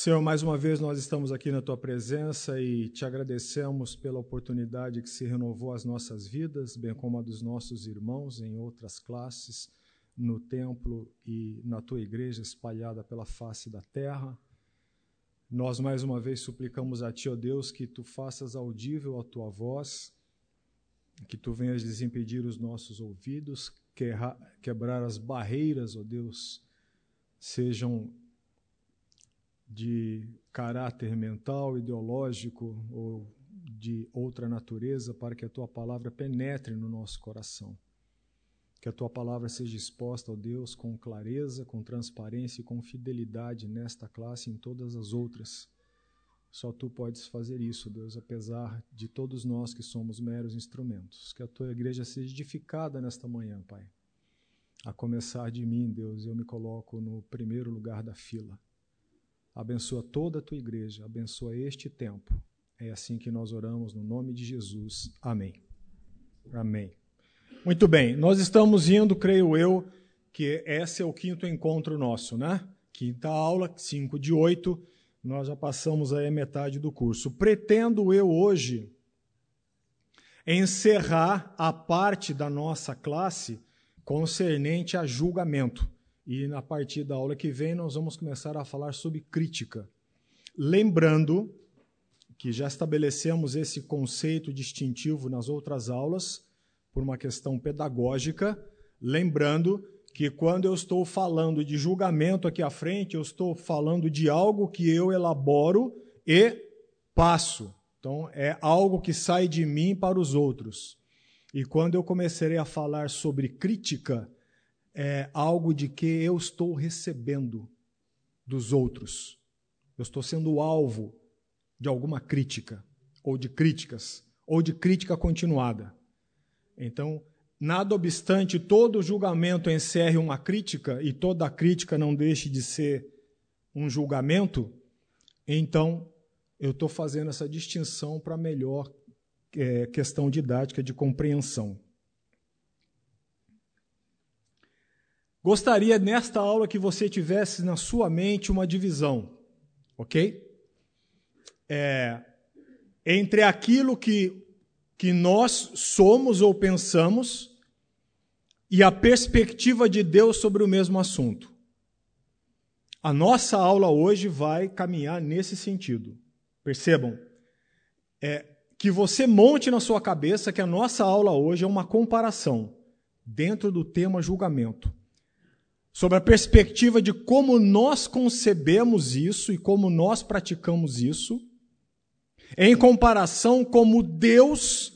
Senhor, mais uma vez nós estamos aqui na tua presença e te agradecemos pela oportunidade que se renovou as nossas vidas, bem como a dos nossos irmãos em outras classes, no templo e na tua igreja espalhada pela face da terra. Nós mais uma vez suplicamos a ti, ó Deus, que tu faças audível a tua voz, que tu venhas desimpedir os nossos ouvidos, quebrar as barreiras, ó Deus, sejam de caráter mental, ideológico ou de outra natureza, para que a tua palavra penetre no nosso coração. Que a tua palavra seja exposta, ó Deus, com clareza, com transparência e com fidelidade nesta classe e em todas as outras. Só tu podes fazer isso, Deus, apesar de todos nós que somos meros instrumentos. Que a tua igreja seja edificada nesta manhã, Pai. A começar de mim, Deus, eu me coloco no primeiro lugar da fila Abençoa toda a tua igreja, abençoa este tempo. É assim que nós oramos no nome de Jesus. Amém. Amém. Muito bem, nós estamos indo, creio eu, que esse é o quinto encontro nosso, né? Quinta aula, 5 de 8, nós já passamos aí a metade do curso. Pretendo eu hoje encerrar a parte da nossa classe concernente a julgamento. E na partir da aula que vem, nós vamos começar a falar sobre crítica. Lembrando que já estabelecemos esse conceito distintivo nas outras aulas, por uma questão pedagógica. Lembrando que quando eu estou falando de julgamento aqui à frente, eu estou falando de algo que eu elaboro e passo. Então, é algo que sai de mim para os outros. E quando eu começarei a falar sobre crítica, é algo de que eu estou recebendo dos outros. Eu estou sendo alvo de alguma crítica, ou de críticas, ou de crítica continuada. Então, nada obstante todo julgamento encerre uma crítica, e toda crítica não deixe de ser um julgamento, então eu estou fazendo essa distinção para melhor é, questão didática de compreensão. Gostaria nesta aula que você tivesse na sua mente uma divisão, ok? É, entre aquilo que, que nós somos ou pensamos e a perspectiva de Deus sobre o mesmo assunto. A nossa aula hoje vai caminhar nesse sentido. Percebam? É, que você monte na sua cabeça que a nossa aula hoje é uma comparação dentro do tema julgamento sobre a perspectiva de como nós concebemos isso e como nós praticamos isso, em comparação como Deus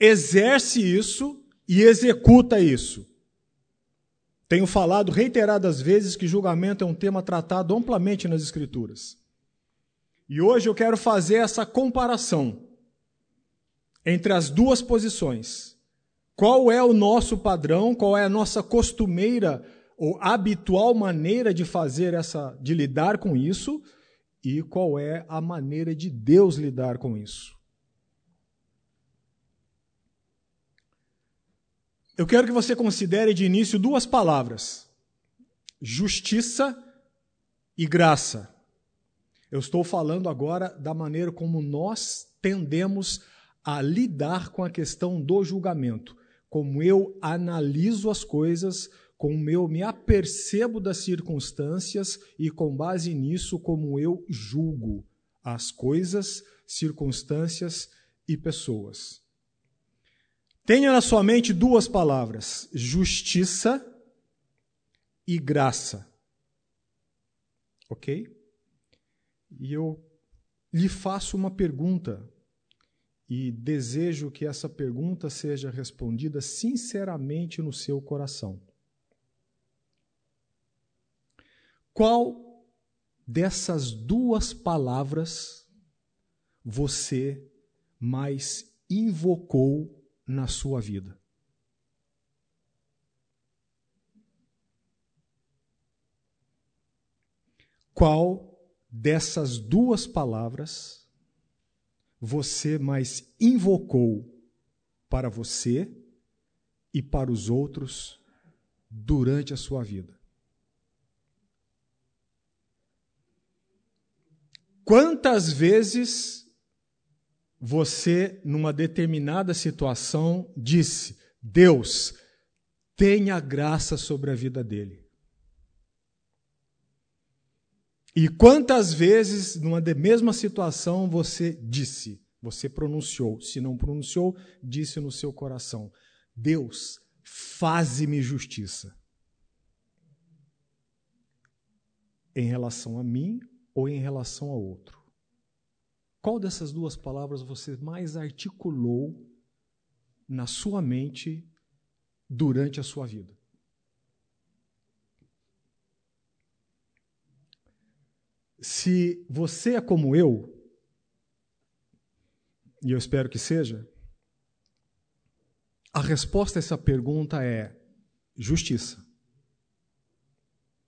exerce isso e executa isso. Tenho falado reiteradas vezes que julgamento é um tema tratado amplamente nas Escrituras. E hoje eu quero fazer essa comparação entre as duas posições. Qual é o nosso padrão, qual é a nossa costumeira ou habitual maneira de fazer essa, de lidar com isso e qual é a maneira de Deus lidar com isso. Eu quero que você considere de início duas palavras: justiça e graça. Eu estou falando agora da maneira como nós tendemos a lidar com a questão do julgamento, como eu analiso as coisas como eu me apercebo das circunstâncias e, com base nisso, como eu julgo as coisas, circunstâncias e pessoas. Tenha na sua mente duas palavras: justiça e graça. Ok? E eu lhe faço uma pergunta e desejo que essa pergunta seja respondida sinceramente no seu coração. Qual dessas duas palavras você mais invocou na sua vida? Qual dessas duas palavras você mais invocou para você e para os outros durante a sua vida? Quantas vezes você, numa determinada situação, disse: Deus, tenha graça sobre a vida dele? E quantas vezes, numa mesma situação, você disse, você pronunciou, se não pronunciou, disse no seu coração: Deus, faze-me justiça. Em relação a mim ou em relação a outro? Qual dessas duas palavras você mais articulou na sua mente durante a sua vida? Se você é como eu, e eu espero que seja, a resposta a essa pergunta é justiça.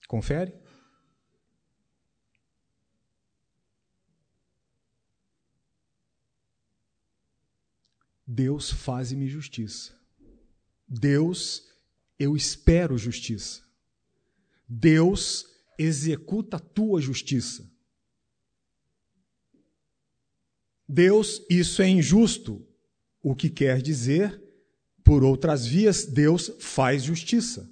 Confere? Deus faz-me justiça. Deus, eu espero justiça. Deus executa a tua justiça. Deus, isso é injusto, o que quer dizer, por outras vias, Deus faz justiça.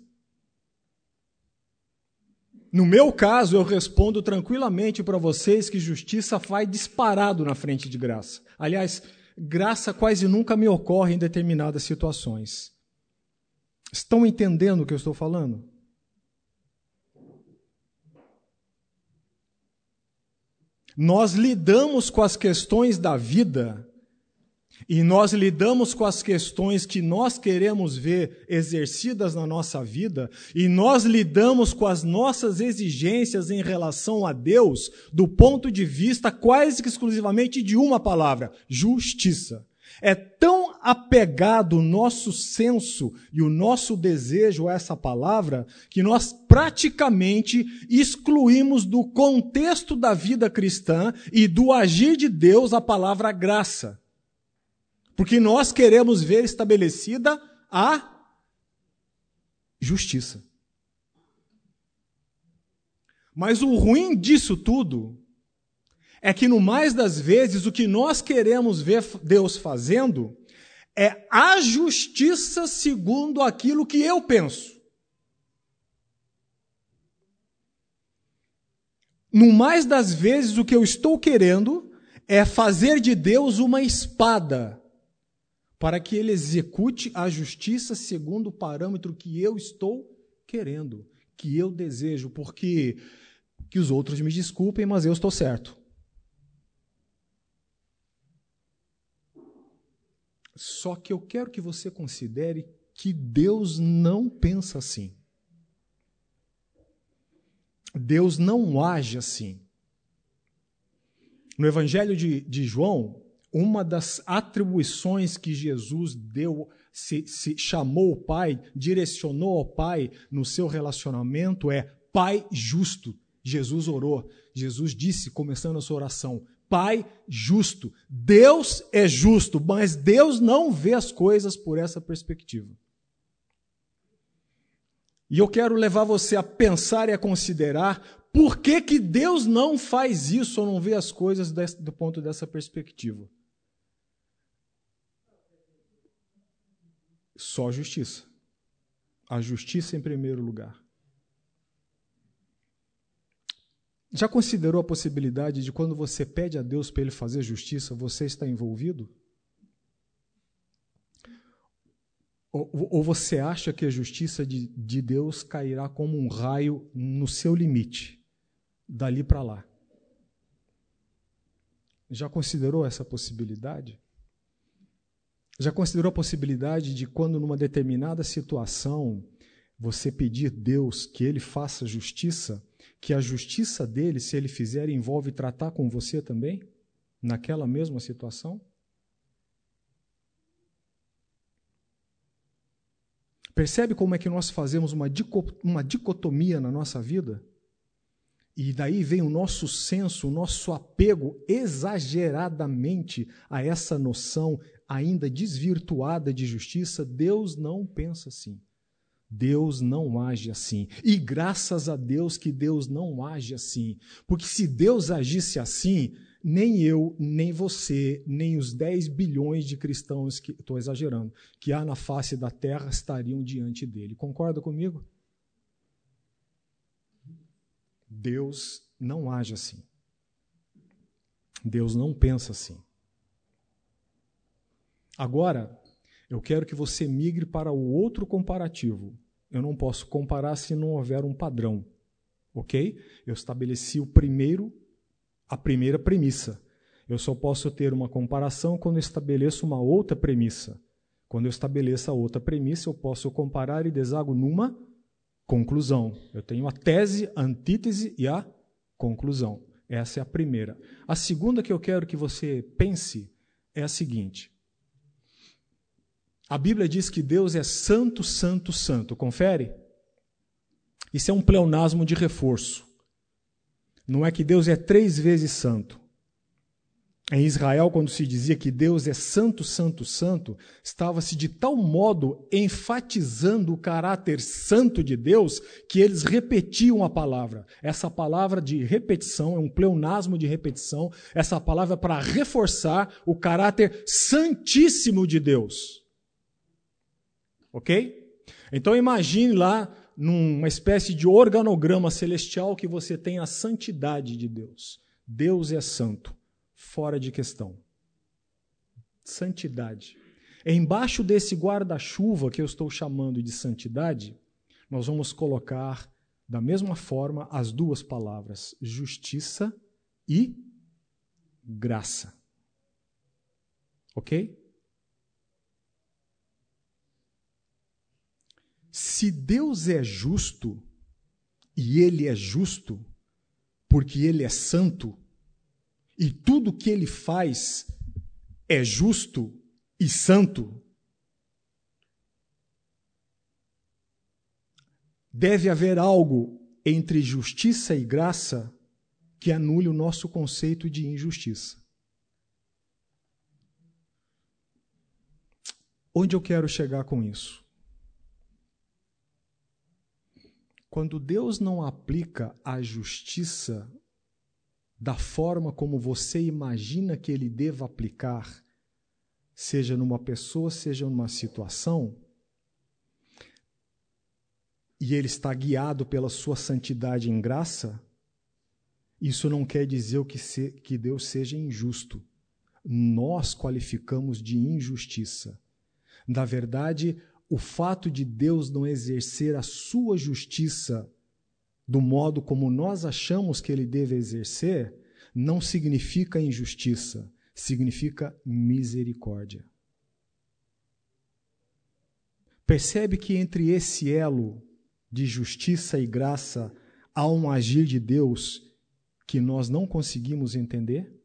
No meu caso, eu respondo tranquilamente para vocês que justiça vai disparado na frente de graça. Aliás, graça quase nunca me ocorre em determinadas situações. Estão entendendo o que eu estou falando? Nós lidamos com as questões da vida e nós lidamos com as questões que nós queremos ver exercidas na nossa vida, e nós lidamos com as nossas exigências em relação a Deus do ponto de vista quase que exclusivamente de uma palavra: justiça. É tão apegado o nosso senso e o nosso desejo a essa palavra que nós praticamente excluímos do contexto da vida cristã e do agir de Deus a palavra graça. Porque nós queremos ver estabelecida a justiça. Mas o ruim disso tudo é que, no mais das vezes, o que nós queremos ver Deus fazendo é a justiça segundo aquilo que eu penso. No mais das vezes, o que eu estou querendo é fazer de Deus uma espada para que ele execute a justiça segundo o parâmetro que eu estou querendo, que eu desejo, porque que os outros me desculpem, mas eu estou certo. Só que eu quero que você considere que Deus não pensa assim. Deus não age assim. No Evangelho de, de João, uma das atribuições que Jesus deu, se, se chamou o Pai, direcionou ao Pai no seu relacionamento é Pai justo. Jesus orou, Jesus disse, começando a sua oração, Pai justo. Deus é justo, mas Deus não vê as coisas por essa perspectiva. E eu quero levar você a pensar e a considerar por que, que Deus não faz isso ou não vê as coisas do ponto dessa perspectiva. Só justiça. A justiça em primeiro lugar. Já considerou a possibilidade de quando você pede a Deus para Ele fazer justiça, você está envolvido? Ou, ou você acha que a justiça de, de Deus cairá como um raio no seu limite, dali para lá? Já considerou essa possibilidade? Já considerou a possibilidade de quando numa determinada situação você pedir Deus que ele faça justiça, que a justiça dele, se ele fizer, envolve tratar com você também naquela mesma situação? Percebe como é que nós fazemos uma, dicotomia na nossa vida? E daí vem o nosso senso, o nosso apego exageradamente a essa noção ainda desvirtuada de justiça. Deus não pensa assim. Deus não age assim. E graças a Deus que Deus não age assim. Porque se Deus agisse assim, nem eu, nem você, nem os 10 bilhões de cristãos que estou exagerando, que há na face da terra estariam diante dele. Concorda comigo? Deus não age assim. Deus não pensa assim. Agora, eu quero que você migre para o outro comparativo. Eu não posso comparar se não houver um padrão. Ok? Eu estabeleci o primeiro, a primeira premissa. Eu só posso ter uma comparação quando eu estabeleço uma outra premissa. Quando eu estabeleço a outra premissa, eu posso comparar e desago numa conclusão. Eu tenho a tese, a antítese e a conclusão. Essa é a primeira. A segunda que eu quero que você pense é a seguinte: a Bíblia diz que Deus é santo, santo, santo. Confere? Isso é um pleonasmo de reforço. Não é que Deus é três vezes santo. Em Israel, quando se dizia que Deus é santo, santo, santo, estava-se de tal modo enfatizando o caráter santo de Deus que eles repetiam a palavra. Essa palavra de repetição é um pleonasmo de repetição. Essa palavra é para reforçar o caráter santíssimo de Deus. Ok? Então imagine lá numa espécie de organograma celestial que você tem a santidade de Deus. Deus é santo fora de questão. Santidade. Embaixo desse guarda-chuva que eu estou chamando de santidade, nós vamos colocar da mesma forma as duas palavras justiça e graça. Ok? Se Deus é justo, e Ele é justo, porque Ele é santo, e tudo que ele faz é justo e santo, deve haver algo entre justiça e graça que anule o nosso conceito de injustiça. Onde eu quero chegar com isso? Quando Deus não aplica a justiça da forma como você imagina que ele deva aplicar, seja numa pessoa, seja numa situação, e ele está guiado pela sua santidade em graça, isso não quer dizer que, Deus seja injusto. Nós qualificamos de injustiça. Na verdade, o fato de Deus não exercer a sua justiça do modo como nós achamos que ele deve exercer, não significa injustiça, significa misericórdia. Percebe que entre esse elo de justiça e graça há um agir de Deus que nós não conseguimos entender?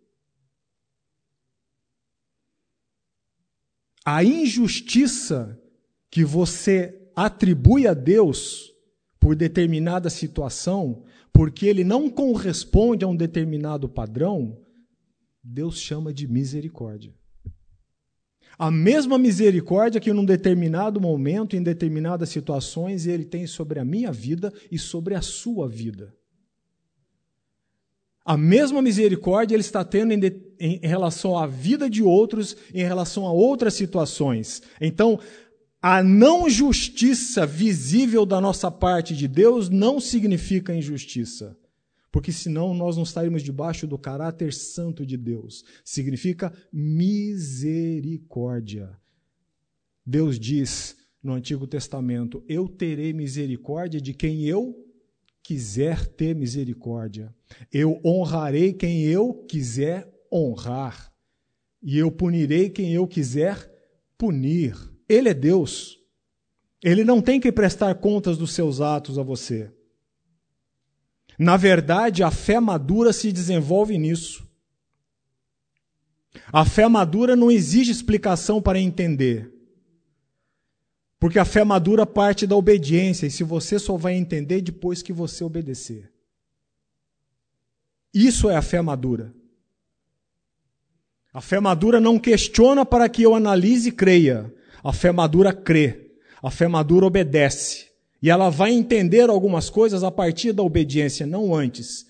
A injustiça que você atribui a Deus por determinada situação, porque ele não corresponde a um determinado padrão, Deus chama de misericórdia. A mesma misericórdia que num determinado momento, em determinadas situações, ele tem sobre a minha vida e sobre a sua vida. A mesma misericórdia ele está tendo em, de, em relação à vida de outros, em relação a outras situações. Então, a não justiça visível da nossa parte de Deus não significa injustiça. Porque senão nós não estaríamos debaixo do caráter santo de Deus. Significa misericórdia. Deus diz no Antigo Testamento: Eu terei misericórdia de quem eu quiser ter misericórdia. Eu honrarei quem eu quiser honrar. E eu punirei quem eu quiser punir. Ele é Deus. Ele não tem que prestar contas dos seus atos a você. Na verdade, a fé madura se desenvolve nisso. A fé madura não exige explicação para entender. Porque a fé madura parte da obediência, e se você só vai entender depois que você obedecer. Isso é a fé madura. A fé madura não questiona para que eu analise e creia. A fé madura crê, a fé madura obedece. E ela vai entender algumas coisas a partir da obediência, não antes.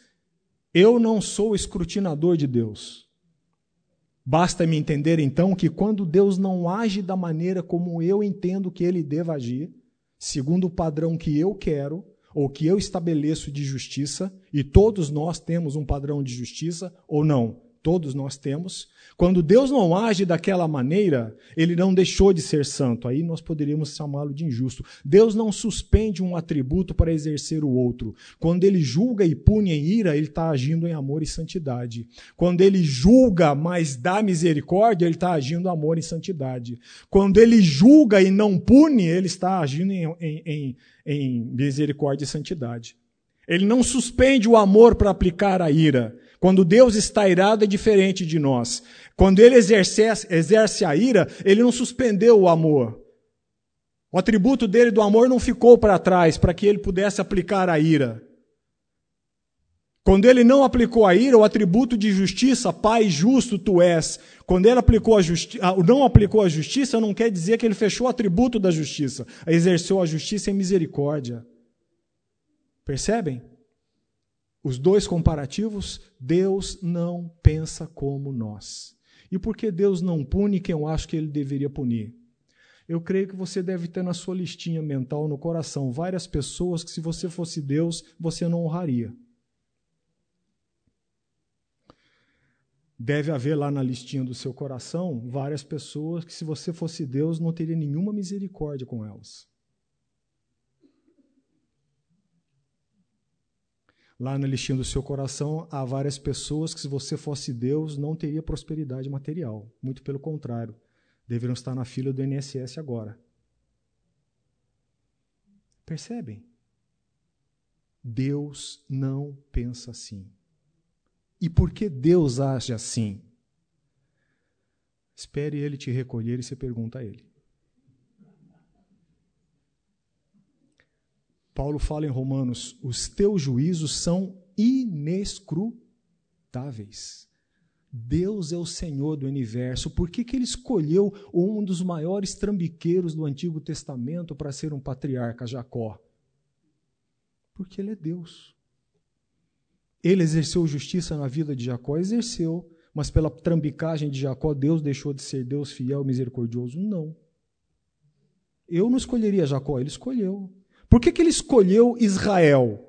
Eu não sou escrutinador de Deus. Basta me entender então que quando Deus não age da maneira como eu entendo que ele deva agir, segundo o padrão que eu quero ou que eu estabeleço de justiça, e todos nós temos um padrão de justiça ou não, todos nós temos. Quando Deus não age daquela maneira, ele não deixou de ser santo. Aí nós poderíamos chamá-lo de injusto. Deus não suspende um atributo para exercer o outro. Quando ele julga e pune em ira, ele está agindo em amor e santidade. Quando ele julga, mas dá misericórdia, ele está agindo em amor e santidade. Quando ele julga e não pune, ele está agindo em, em, em, em misericórdia e santidade. Ele não suspende o amor para aplicar a ira. Quando Deus está irado, é diferente de nós. Quando ele exerce, exerce a ira, ele não suspendeu o amor. O atributo dele do amor não ficou para trás para que ele pudesse aplicar a ira. Quando ele não aplicou a ira, o atributo de justiça, Pai justo tu és. Quando ele aplicou a justi não aplicou a justiça, não quer dizer que ele fechou o atributo da justiça. Exerceu a justiça em misericórdia. Percebem? Os dois comparativos, Deus não pensa como nós. E por que Deus não pune quem eu acho que ele deveria punir? Eu creio que você deve ter na sua listinha mental, no coração, várias pessoas que, se você fosse Deus, você não honraria. Deve haver lá na listinha do seu coração várias pessoas que, se você fosse Deus, não teria nenhuma misericórdia com elas. Lá na listinha do seu coração há várias pessoas que, se você fosse Deus, não teria prosperidade material. Muito pelo contrário, deveriam estar na fila do INSS agora. Percebem? Deus não pensa assim. E por que Deus age assim? Espere ele te recolher e você pergunta a ele. Paulo fala em Romanos: os teus juízos são inescrutáveis. Deus é o Senhor do universo. Por que, que ele escolheu um dos maiores trambiqueiros do Antigo Testamento para ser um patriarca, Jacó? Porque ele é Deus. Ele exerceu justiça na vida de Jacó? Exerceu. Mas pela trambicagem de Jacó, Deus deixou de ser Deus fiel e misericordioso? Não. Eu não escolheria Jacó, ele escolheu. Por que, que ele escolheu Israel?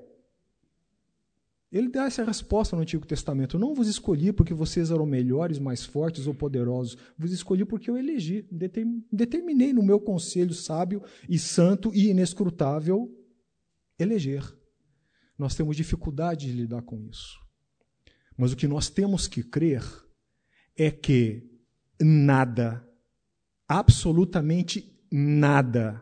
Ele dá essa resposta no Antigo Testamento. Não vos escolhi porque vocês eram melhores, mais fortes ou poderosos. Vos escolhi porque eu elegi, determinei no meu conselho sábio e santo e inescrutável eleger. Nós temos dificuldade de lidar com isso. Mas o que nós temos que crer é que nada, absolutamente nada,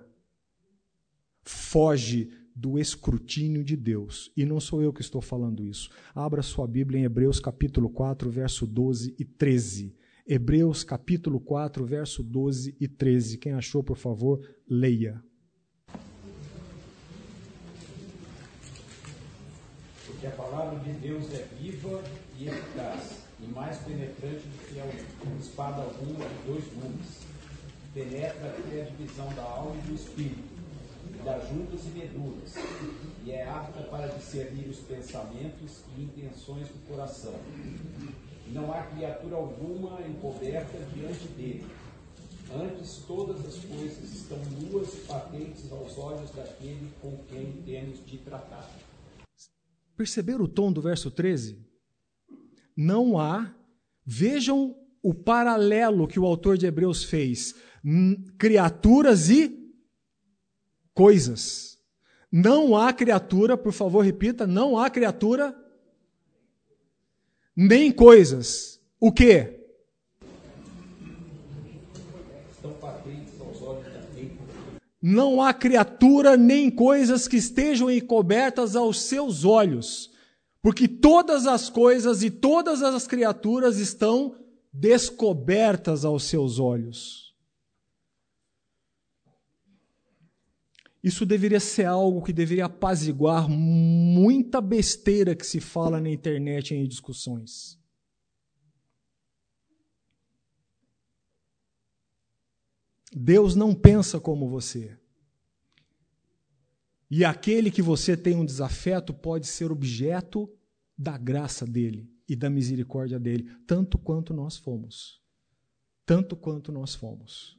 foge do escrutínio de Deus. E não sou eu que estou falando isso. Abra sua Bíblia em Hebreus capítulo 4, verso 12 e 13. Hebreus capítulo 4, verso 12 e 13. Quem achou, por favor, leia. Porque a palavra de Deus é viva e eficaz, e mais penetrante do que a espada alguma de dois gumes. Penetra até a divisão da alma e do espírito das juntas e medulas, e é apta para discernir os pensamentos e intenções do coração. Não há criatura alguma encoberta diante dele. Antes, todas as coisas estão nuas e patentes aos olhos daquele com quem temos de tratar. Perceberam o tom do verso 13? Não há. Vejam o paralelo que o autor de Hebreus fez. Criaturas e coisas. Não há criatura, por favor, repita, não há criatura nem coisas. O que? Não há criatura nem coisas que estejam encobertas aos seus olhos, porque todas as coisas e todas as criaturas estão descobertas aos seus olhos. Isso deveria ser algo que deveria apaziguar muita besteira que se fala na internet em discussões. Deus não pensa como você. E aquele que você tem um desafeto pode ser objeto da graça dele e da misericórdia dele, tanto quanto nós fomos. Tanto quanto nós fomos.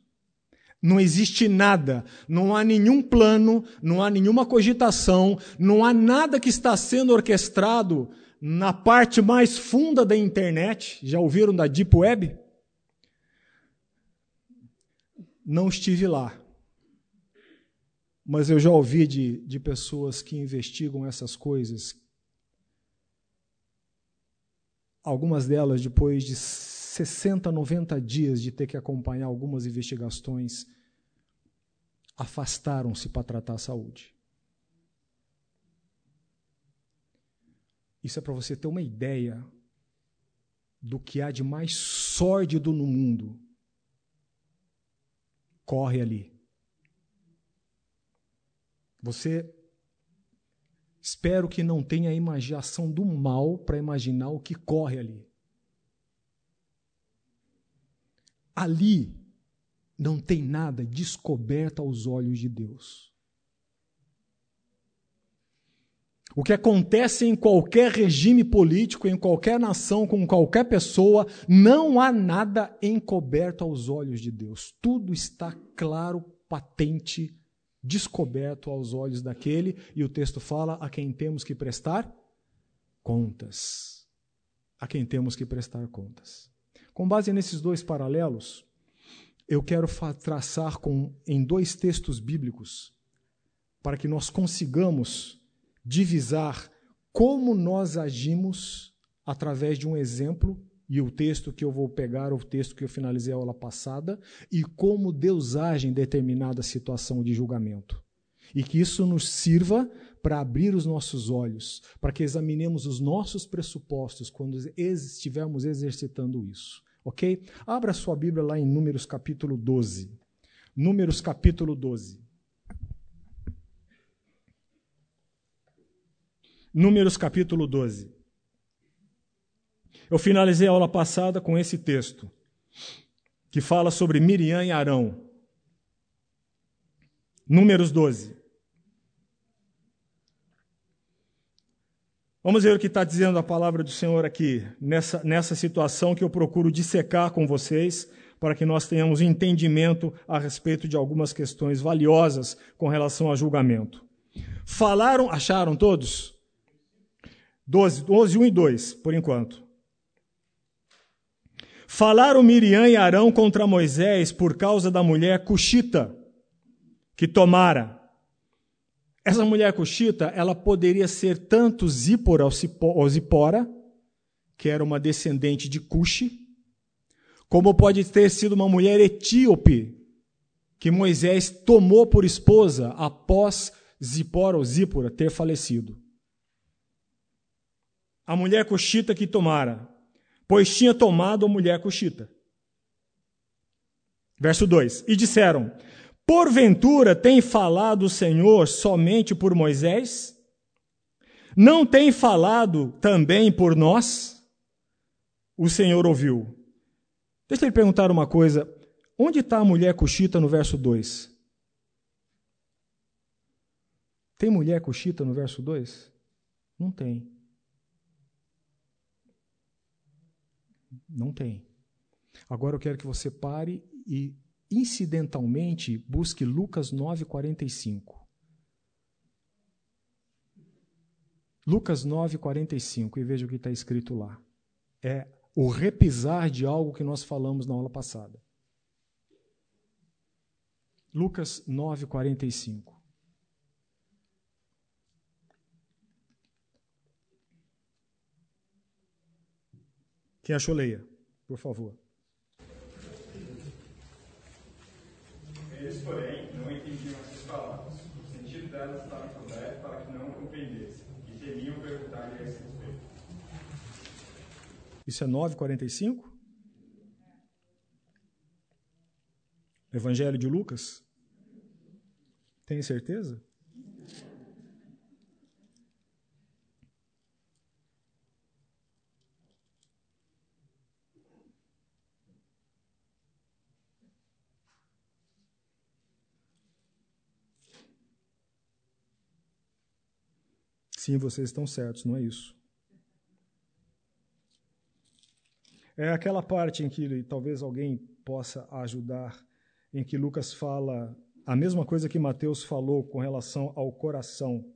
Não existe nada, não há nenhum plano, não há nenhuma cogitação, não há nada que está sendo orquestrado na parte mais funda da internet. Já ouviram da Deep Web? Não estive lá. Mas eu já ouvi de, de pessoas que investigam essas coisas. Algumas delas, depois de 60, 90 dias de ter que acompanhar algumas investigações, afastaram-se para tratar a saúde. Isso é para você ter uma ideia do que há de mais sórdido no mundo. Corre ali. Você espero que não tenha imaginação do mal para imaginar o que corre ali. Ali não tem nada descoberto aos olhos de Deus. O que acontece em qualquer regime político, em qualquer nação, com qualquer pessoa, não há nada encoberto aos olhos de Deus. Tudo está claro, patente, descoberto aos olhos daquele, e o texto fala a quem temos que prestar contas. A quem temos que prestar contas. Com base nesses dois paralelos, eu quero traçar com, em dois textos bíblicos para que nós consigamos divisar como nós agimos através de um exemplo e o texto que eu vou pegar, o texto que eu finalizei a aula passada, e como Deus age em determinada situação de julgamento. E que isso nos sirva para abrir os nossos olhos, para que examinemos os nossos pressupostos quando estivermos exercitando isso. Ok? Abra sua Bíblia lá em Números capítulo 12. Números capítulo 12. Números capítulo 12. Eu finalizei a aula passada com esse texto, que fala sobre Miriam e Arão. Números 12. Vamos ver o que está dizendo a palavra do Senhor aqui, nessa, nessa situação que eu procuro dissecar com vocês, para que nós tenhamos entendimento a respeito de algumas questões valiosas com relação a julgamento. Falaram, acharam todos? 12, 12 1 e 2, por enquanto. Falaram Miriam e Arão contra Moisés por causa da mulher cuxita que tomara. Essa mulher cuxita, ela poderia ser tanto Zípora ou Zipora, que era uma descendente de Cuxi, como pode ter sido uma mulher etíope, que Moisés tomou por esposa após Zipora ou Zípora ter falecido. A mulher cuxita que tomara, pois tinha tomado a mulher cuxita. Verso 2: E disseram: Porventura tem falado o Senhor somente por Moisés? Não tem falado também por nós? O Senhor ouviu. Deixa eu lhe perguntar uma coisa. Onde está a mulher cuxita no verso 2? Tem mulher cuxita no verso 2? Não tem. Não tem. Agora eu quero que você pare e incidentalmente, busque Lucas 9,45. Lucas 9,45 e veja o que está escrito lá. É o repisar de algo que nós falamos na aula passada. Lucas 9,45. Quem achou, leia, por favor. Eles, porém, não entendiam essas palavras. O sentido delas estava encoberto para que não compreendessem, e temiam perguntar-lhe a esse respeito. Isso é 9,45? Evangelho de Lucas? Tem certeza? Sim, vocês estão certos, não é isso. É aquela parte em que talvez alguém possa ajudar, em que Lucas fala a mesma coisa que Mateus falou com relação ao coração.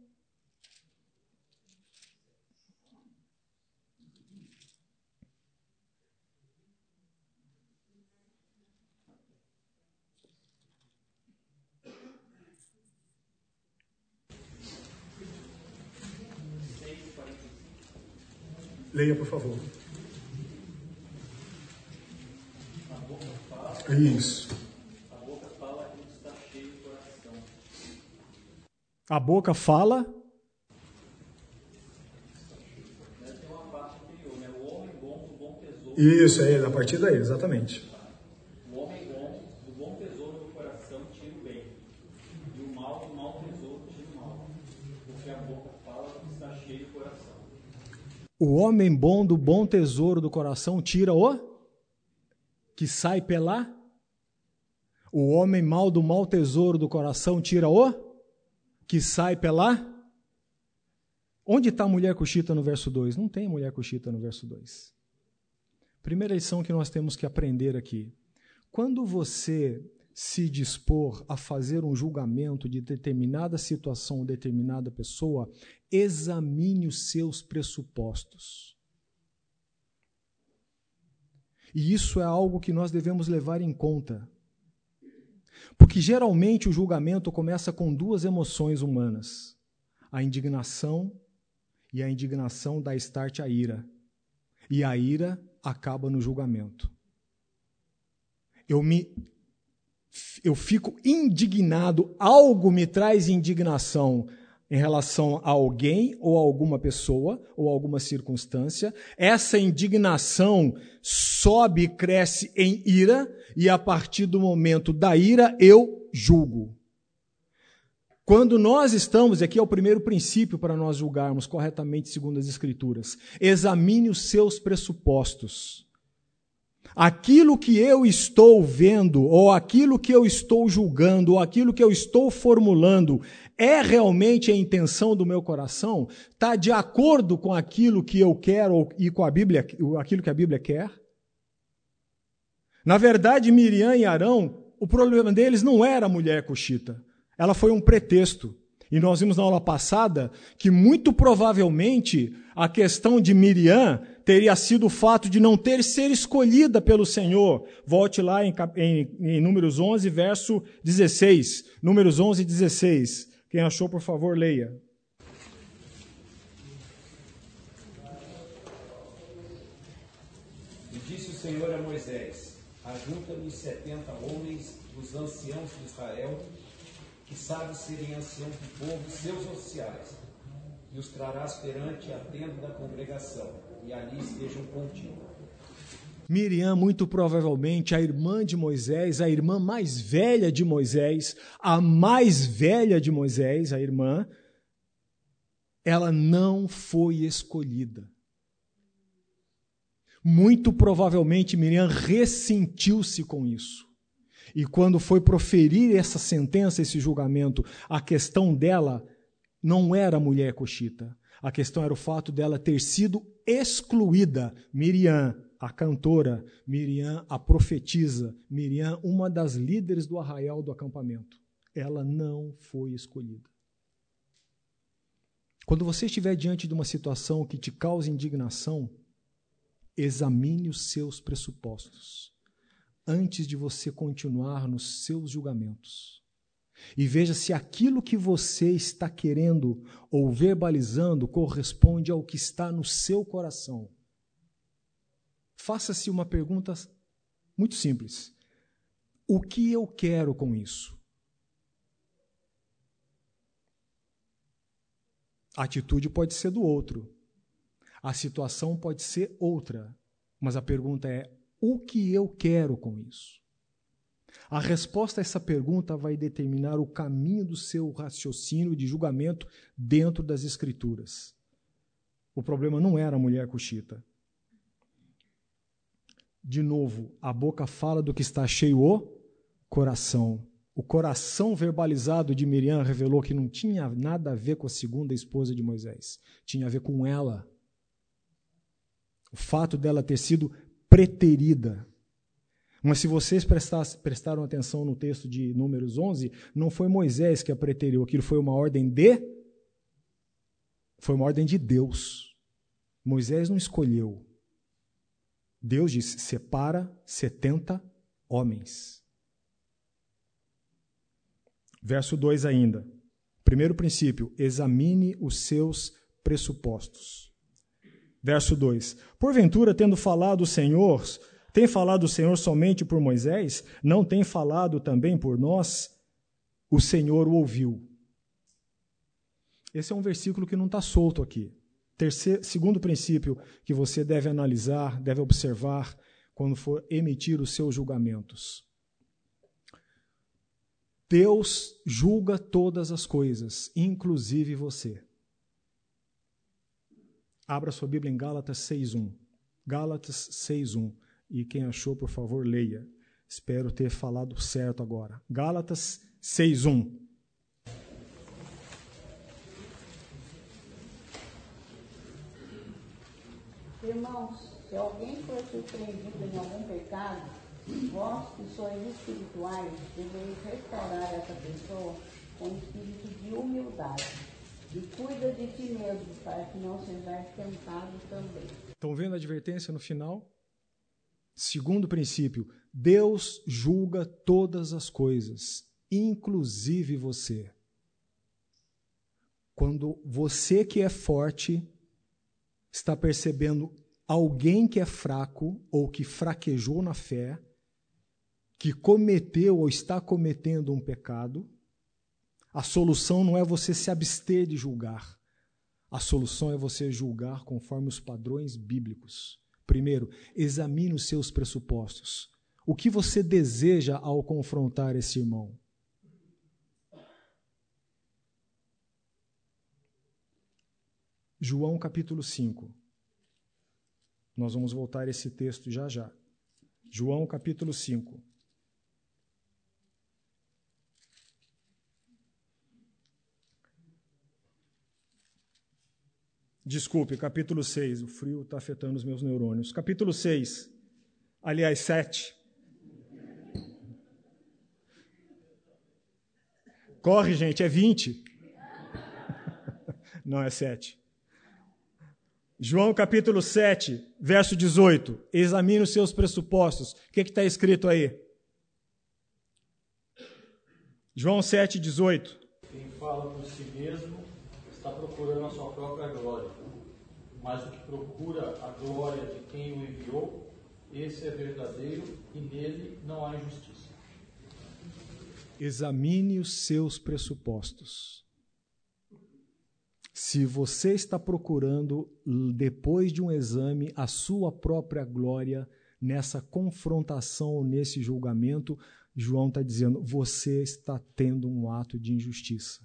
Leia, por favor. Isso. A boca fala que está cheio o coração. A boca fala. Isso, é a partir daí, exatamente. O homem bom do bom tesouro do coração tira o bem. E o mal do mau tesouro tira o mal. Porque a boca fala que está cheio o coração. O homem bom do bom tesouro do coração tira o que sai pela. O homem mau do mau tesouro do coração tira o que sai pela. Onde está a mulher coxita no verso 2? Não tem mulher coxita no verso 2. Primeira lição que nós temos que aprender aqui. Quando você se dispor a fazer um julgamento de determinada situação ou determinada pessoa, examine os seus pressupostos. E isso é algo que nós devemos levar em conta. Porque geralmente o julgamento começa com duas emoções humanas: a indignação, e a indignação dá start à ira. E a ira acaba no julgamento. Eu me eu fico indignado, algo me traz indignação em relação a alguém ou a alguma pessoa ou alguma circunstância. Essa indignação sobe e cresce em ira, e a partir do momento da ira eu julgo. Quando nós estamos, aqui é o primeiro princípio para nós julgarmos corretamente segundo as Escrituras, examine os seus pressupostos. Aquilo que eu estou vendo, ou aquilo que eu estou julgando, ou aquilo que eu estou formulando, é realmente a intenção do meu coração? Está de acordo com aquilo que eu quero e com a Bíblia, aquilo que a Bíblia quer? Na verdade, Miriam e Arão, o problema deles não era a mulher coxita. Ela foi um pretexto. E nós vimos na aula passada que muito provavelmente a questão de Miriam teria sido o fato de não ter ser escolhida pelo Senhor. Volte lá em, em, em Números 11, verso 16. Números 11, 16. Quem achou, por favor, leia. E disse o Senhor a Moisés: Ajunta-me setenta homens dos anciãos de Israel, que sabem serem anciãos do povo, seus oficiais, e os trarás perante a tenda da congregação, e ali estejam contigo. Miriam, muito provavelmente a irmã de Moisés, a irmã mais velha de Moisés, a mais velha de Moisés, a irmã, ela não foi escolhida. Muito provavelmente Miriam ressentiu-se com isso. E quando foi proferir essa sentença, esse julgamento, a questão dela não era a mulher coxita. A questão era o fato dela ter sido excluída. Miriam, a cantora, Miriam, a profetisa, Miriam, uma das líderes do arraial do acampamento. Ela não foi escolhida. Quando você estiver diante de uma situação que te cause indignação, examine os seus pressupostos antes de você continuar nos seus julgamentos. E veja se aquilo que você está querendo ou verbalizando corresponde ao que está no seu coração. Faça-se uma pergunta muito simples: O que eu quero com isso? A atitude pode ser do outro, a situação pode ser outra, mas a pergunta é: o que eu quero com isso? A resposta a essa pergunta vai determinar o caminho do seu raciocínio de julgamento dentro das Escrituras. O problema não era a mulher cuxita. De novo, a boca fala do que está cheio o coração. O coração verbalizado de Miriam revelou que não tinha nada a ver com a segunda esposa de Moisés, tinha a ver com ela. O fato dela ter sido preterida. Mas se vocês prestaram atenção no texto de Números 11, não foi Moisés que a preteriu, aquilo foi uma ordem de. Foi uma ordem de Deus. Moisés não escolheu. Deus disse: separa 70 homens. Verso 2 ainda. Primeiro princípio: examine os seus pressupostos. Verso 2: Porventura, tendo falado o Senhor, tem falado o Senhor somente por Moisés? Não tem falado também por nós? O Senhor o ouviu. Esse é um versículo que não está solto aqui. Terceiro, segundo princípio que você deve analisar, deve observar quando for emitir os seus julgamentos. Deus julga todas as coisas, inclusive você. Abra sua Bíblia em Gálatas 6:1. Gálatas 6:1. E quem achou, por favor, leia. Espero ter falado certo agora. Gálatas 6:1. Irmãos, se alguém for surpreendido em algum pecado, vós que sois espirituais, deveis restaurar essa pessoa com espírito de humildade. E cuida de ti mesmo, para que não sejais tentado também. Estão vendo a advertência no final? Segundo princípio, Deus julga todas as coisas, inclusive você. Quando você que é forte está percebendo alguém que é fraco ou que fraquejou na fé, que cometeu ou está cometendo um pecado, a solução não é você se abster de julgar. A solução é você julgar conforme os padrões bíblicos. Primeiro, examine os seus pressupostos. O que você deseja ao confrontar esse irmão? João capítulo 5. Nós vamos voltar a esse texto já já. João capítulo 5. Desculpe, capítulo 6. O frio está afetando os meus neurônios. Capítulo 6. Aliás, 7. Corre, gente, é 20. Não, é 7. João capítulo 7, verso 18. Examine os seus pressupostos. O que está escrito aí? João 7, 18. Quem fala por si mesmo está procurando a sua própria glória. Mas o que procura a glória de quem o enviou, esse é verdadeiro e nele não há injustiça. Examine os seus pressupostos. Se você está procurando, depois de um exame, a sua própria glória nessa confrontação ou nesse julgamento, João está dizendo: você está tendo um ato de injustiça.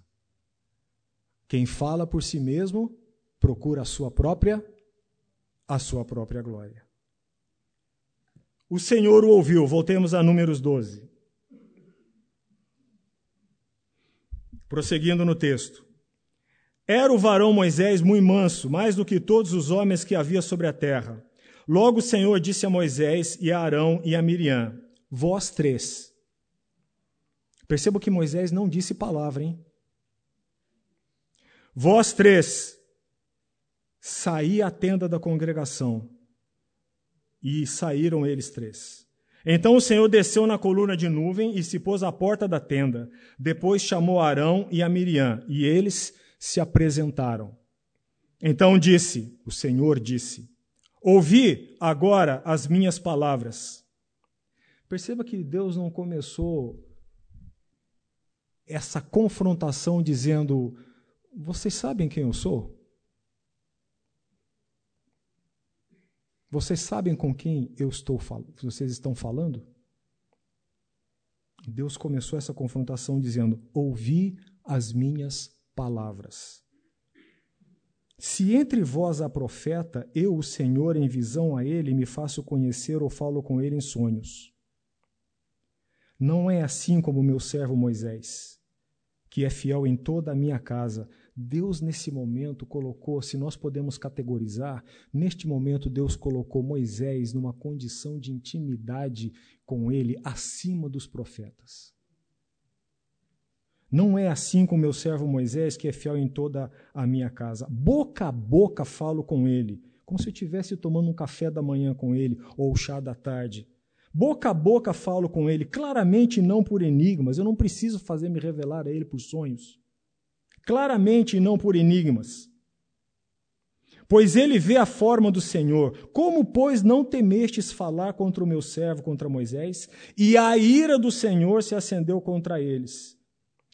Quem fala por si mesmo procura a sua própria a sua própria glória. O Senhor o ouviu. Voltemos a Números 12. Prosseguindo no texto. Era o varão Moisés muito manso, mais do que todos os homens que havia sobre a terra. Logo o Senhor disse a Moisés e a Arão e a Miriam: Vós três. Perceba que Moisés não disse palavra, hein? Vós três, saí a tenda da congregação. E saíram eles três. Então o Senhor desceu na coluna de nuvem e se pôs à porta da tenda. Depois chamou Arão e a Miriam, e eles se apresentaram. Então disse, o Senhor disse: Ouvi agora as minhas palavras. Perceba que Deus não começou essa confrontação dizendo: Vocês sabem quem eu sou? Vocês sabem com quem eu estou? Vocês estão falando? Deus começou essa confrontação dizendo: Ouvi as minhas palavras. Se entre vós há profeta, eu, o Senhor, em visão a ele, me faço conhecer ou falo com ele em sonhos. Não é assim como meu servo Moisés, que é fiel em toda a minha casa, Deus, nesse momento, colocou, se nós podemos categorizar, neste momento, Deus colocou Moisés numa condição de intimidade com ele acima dos profetas. Não é assim com meu servo Moisés, que é fiel em toda a minha casa. Boca a boca falo com ele, como se eu estivesse tomando um café da manhã com ele ou chá da tarde. Boca a boca falo com ele, claramente não por enigmas, eu não preciso fazer me revelar a ele por sonhos. Claramente não por enigmas. Pois ele vê a forma do Senhor. Como, pois, não temestes falar contra o meu servo, contra Moisés? E a ira do Senhor se acendeu contra eles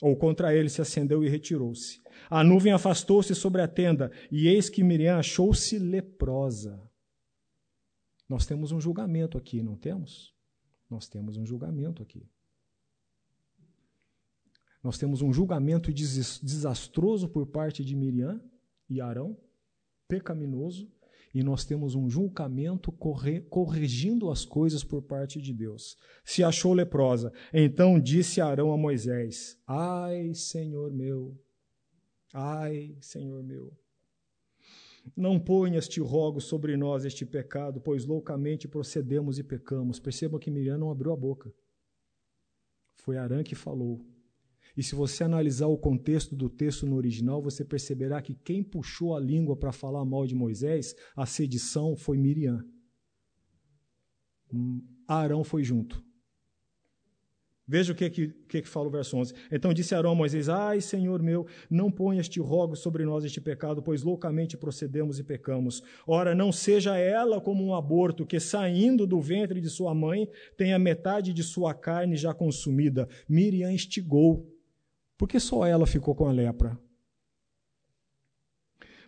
ou contra ele se acendeu e retirou-se. A nuvem afastou-se sobre a tenda, e eis que Miriam achou-se leprosa. Nós temos um julgamento aqui, não temos? Nós temos um julgamento aqui. Nós temos um julgamento desastroso por parte de Miriam e Arão, pecaminoso, e nós temos um julgamento corrigindo as coisas por parte de Deus. Se achou leprosa, então disse Arão a Moisés: Ai, Senhor meu, ai, Senhor meu. Não ponhas, te rogo, sobre nós este pecado, pois loucamente procedemos e pecamos. Perceba que Miriam não abriu a boca. Foi Arã que falou. E se você analisar o contexto do texto no original, você perceberá que quem puxou a língua para falar mal de Moisés, a sedição, foi Miriam. Hum, Arão foi junto. Veja o que, que, que, fala o verso 11. Então disse Arão a Moisés: Ai, Senhor meu, não ponha este rogo sobre nós este pecado, pois loucamente procedemos e pecamos. Ora, não seja ela como um aborto, que saindo do ventre de sua mãe tenha metade de sua carne já consumida. Miriam instigou por que só ela ficou com a lepra?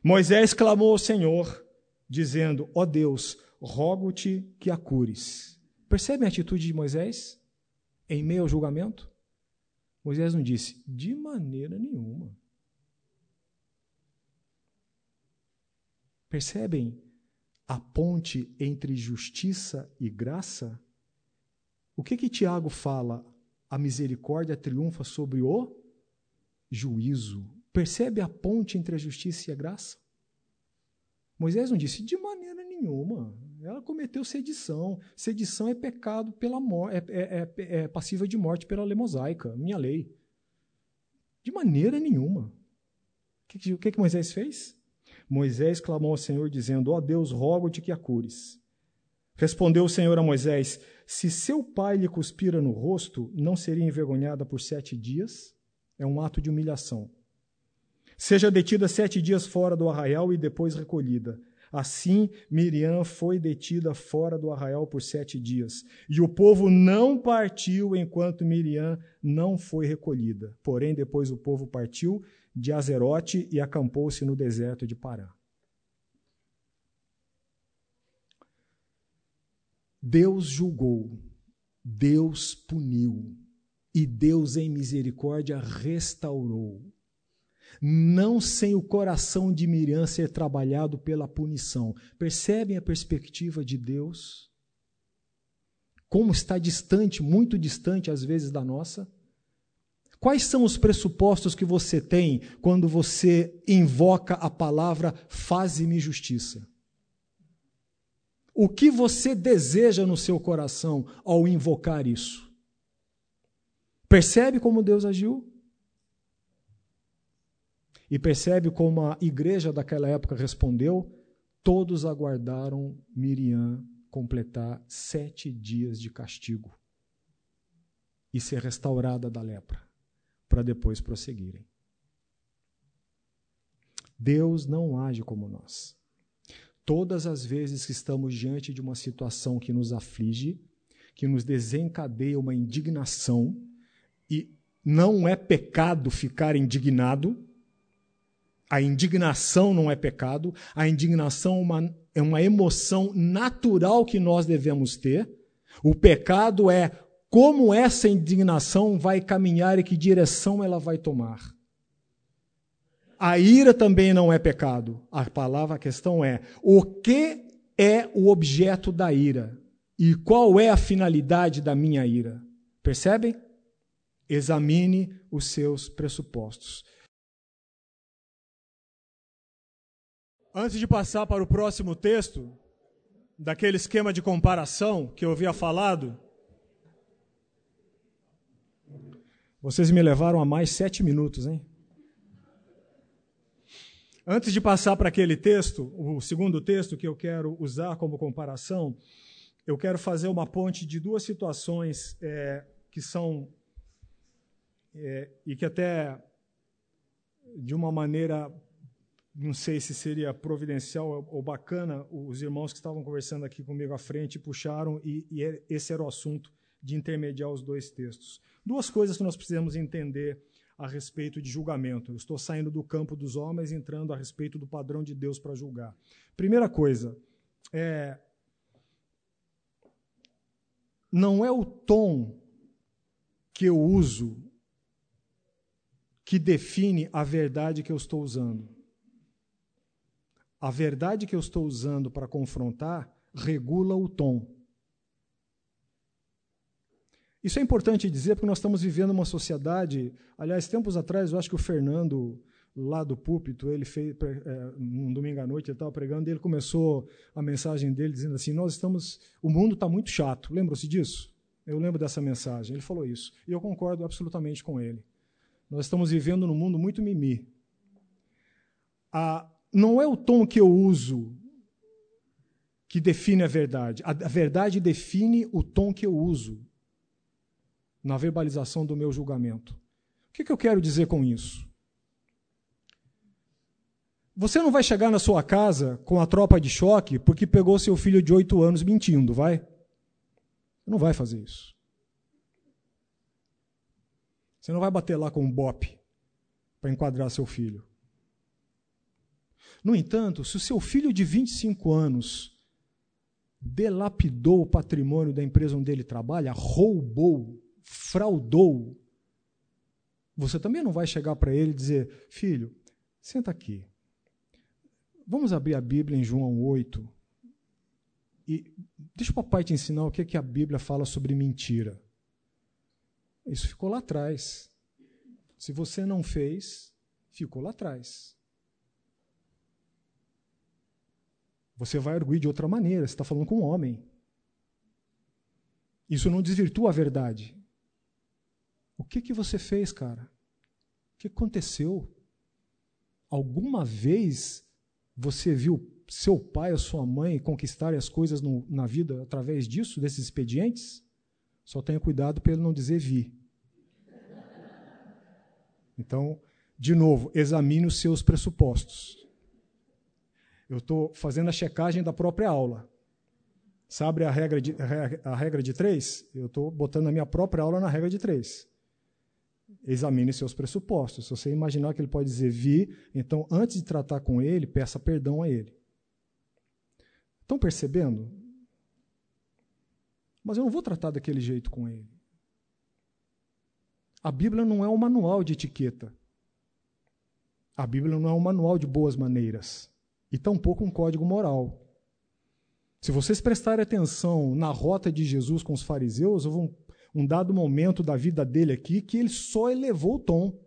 Moisés clamou ao Senhor, dizendo: Ó oh Deus, rogo-te que a cures. Percebem a atitude de Moisés em meio ao julgamento? Moisés não disse, de maneira nenhuma. Percebem a ponte entre justiça e graça? O que que Tiago fala? A misericórdia triunfa sobre o juízo. Percebe a ponte entre a justiça e a graça? Moisés não disse de maneira nenhuma. Ela cometeu sedição. Sedição é pecado pela é, é, é, é passiva de morte pela lei mosaica, minha lei. De maneira nenhuma. O que, que, que Moisés fez? Moisés clamou ao Senhor, dizendo: Ó oh Deus, rogo-te que a cures. Respondeu o Senhor a Moisés: Se seu pai lhe cuspira no rosto, não seria envergonhada por sete dias? É um ato de humilhação. Seja detida sete dias fora do arraial e depois recolhida. Assim, Miriam foi detida fora do arraial por sete dias. E o povo não partiu enquanto Miriam não foi recolhida. Porém, depois o povo partiu de Azerote e acampou-se no deserto de Pará. Deus julgou, Deus puniu, e Deus, em misericórdia, restaurou. Não sem o coração de Miriam ser trabalhado pela punição. Percebem a perspectiva de Deus? Como está distante, muito distante às vezes da nossa? Quais são os pressupostos que você tem quando você invoca a palavra faze-me justiça? O que você deseja no seu coração ao invocar isso? Percebe como Deus agiu? E percebe como a igreja daquela época respondeu? Todos aguardaram Miriam completar sete dias de castigo e ser restaurada da lepra, para depois prosseguirem. Deus não age como nós. Todas as vezes que estamos diante de uma situação que nos aflige, que nos desencadeia uma indignação, e não é pecado ficar indignado. A indignação não é pecado. A indignação é uma, é uma emoção natural que nós devemos ter. O pecado é como essa indignação vai caminhar e que direção ela vai tomar. A ira também não é pecado. A palavra, a questão é: o que é o objeto da ira? E qual é a finalidade da minha ira? Percebem? Examine os seus pressupostos. Antes de passar para o próximo texto, daquele esquema de comparação que eu havia falado, vocês me levaram a mais sete minutos, hein? Antes de passar para aquele texto, o segundo texto que eu quero usar como comparação, eu quero fazer uma ponte de duas situações é, que são é, e que até de uma maneira não sei se seria providencial ou bacana, os irmãos que estavam conversando aqui comigo à frente puxaram, e, e é, esse era o assunto de intermediar os dois textos. Duas coisas que nós precisamos entender a respeito de julgamento. Eu estou saindo do campo dos homens, entrando a respeito do padrão de Deus para julgar. Primeira coisa, é, não é o tom que eu uso que define a verdade que eu estou usando. A verdade que eu estou usando para confrontar regula o tom. Isso é importante dizer porque nós estamos vivendo uma sociedade. Aliás, tempos atrás, eu acho que o Fernando, lá do púlpito, ele fez, é, um domingo à noite, ele estava pregando e ele começou a mensagem dele dizendo assim: Nós estamos. O mundo está muito chato. Lembram-se disso? Eu lembro dessa mensagem. Ele falou isso. E eu concordo absolutamente com ele. Nós estamos vivendo num mundo muito mimi. A, não é o tom que eu uso que define a verdade. A, a verdade define o tom que eu uso na verbalização do meu julgamento. O que, que eu quero dizer com isso? Você não vai chegar na sua casa com a tropa de choque porque pegou seu filho de oito anos mentindo, vai? Não vai fazer isso. Você não vai bater lá com um bope para enquadrar seu filho. No entanto, se o seu filho de 25 anos delapidou o patrimônio da empresa onde ele trabalha, roubou, fraudou, você também não vai chegar para ele e dizer: Filho, senta aqui. Vamos abrir a Bíblia em João 8. E deixa o papai te ensinar o que, é que a Bíblia fala sobre mentira. Isso ficou lá atrás. Se você não fez, ficou lá atrás. Você vai arguir de outra maneira, você está falando com um homem. Isso não desvirtua a verdade. O que, que você fez, cara? O que aconteceu? Alguma vez você viu seu pai ou sua mãe conquistarem as coisas no, na vida através disso, desses expedientes? Só tenha cuidado para ele não dizer vi. Então, de novo, examine os seus pressupostos. Eu estou fazendo a checagem da própria aula. Sabe a regra de, a regra de três? Eu estou botando a minha própria aula na regra de três. Examine seus pressupostos. Se você imaginar que ele pode dizer vi, então antes de tratar com ele, peça perdão a ele. Estão percebendo? Mas eu não vou tratar daquele jeito com ele. A Bíblia não é um manual de etiqueta. A Bíblia não é um manual de boas maneiras e tampouco um código moral. Se vocês prestarem atenção na rota de Jesus com os fariseus, houve um, um dado momento da vida dele aqui que ele só elevou o tom.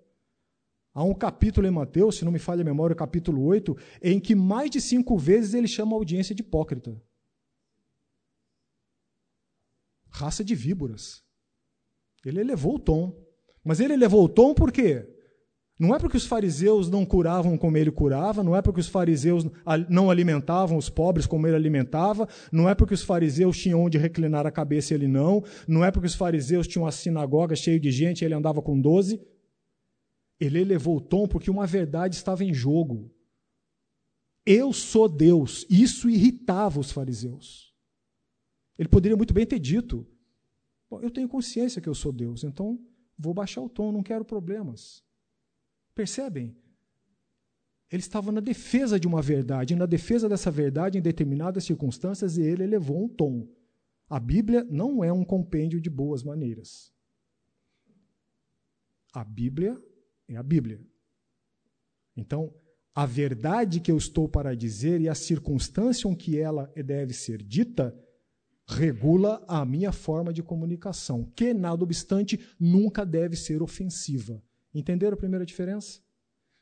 Há um capítulo em Mateus, se não me falha a memória, capítulo 8, em que mais de cinco vezes ele chama a audiência de hipócrita. Raça de víboras. Ele elevou o tom. Mas ele elevou o tom por quê? Não é porque os fariseus não curavam como ele curava, não é porque os fariseus não alimentavam os pobres como ele alimentava, não é porque os fariseus tinham onde reclinar a cabeça e ele não, não é porque os fariseus tinham uma sinagoga cheia de gente e ele andava com doze. Ele elevou o tom porque uma verdade estava em jogo. Eu sou Deus. Isso irritava os fariseus. Ele poderia muito bem ter dito: Eu tenho consciência que eu sou Deus, então vou baixar o tom, não quero problemas. Percebem? Ele estava na defesa de uma verdade, e na defesa dessa verdade, em determinadas circunstâncias, ele elevou um tom. A Bíblia não é um compêndio de boas maneiras. A Bíblia é a Bíblia. Então, a verdade que eu estou para dizer e a circunstância em que ela deve ser dita regula a minha forma de comunicação, que, nada obstante, nunca deve ser ofensiva. Entenderam a primeira diferença?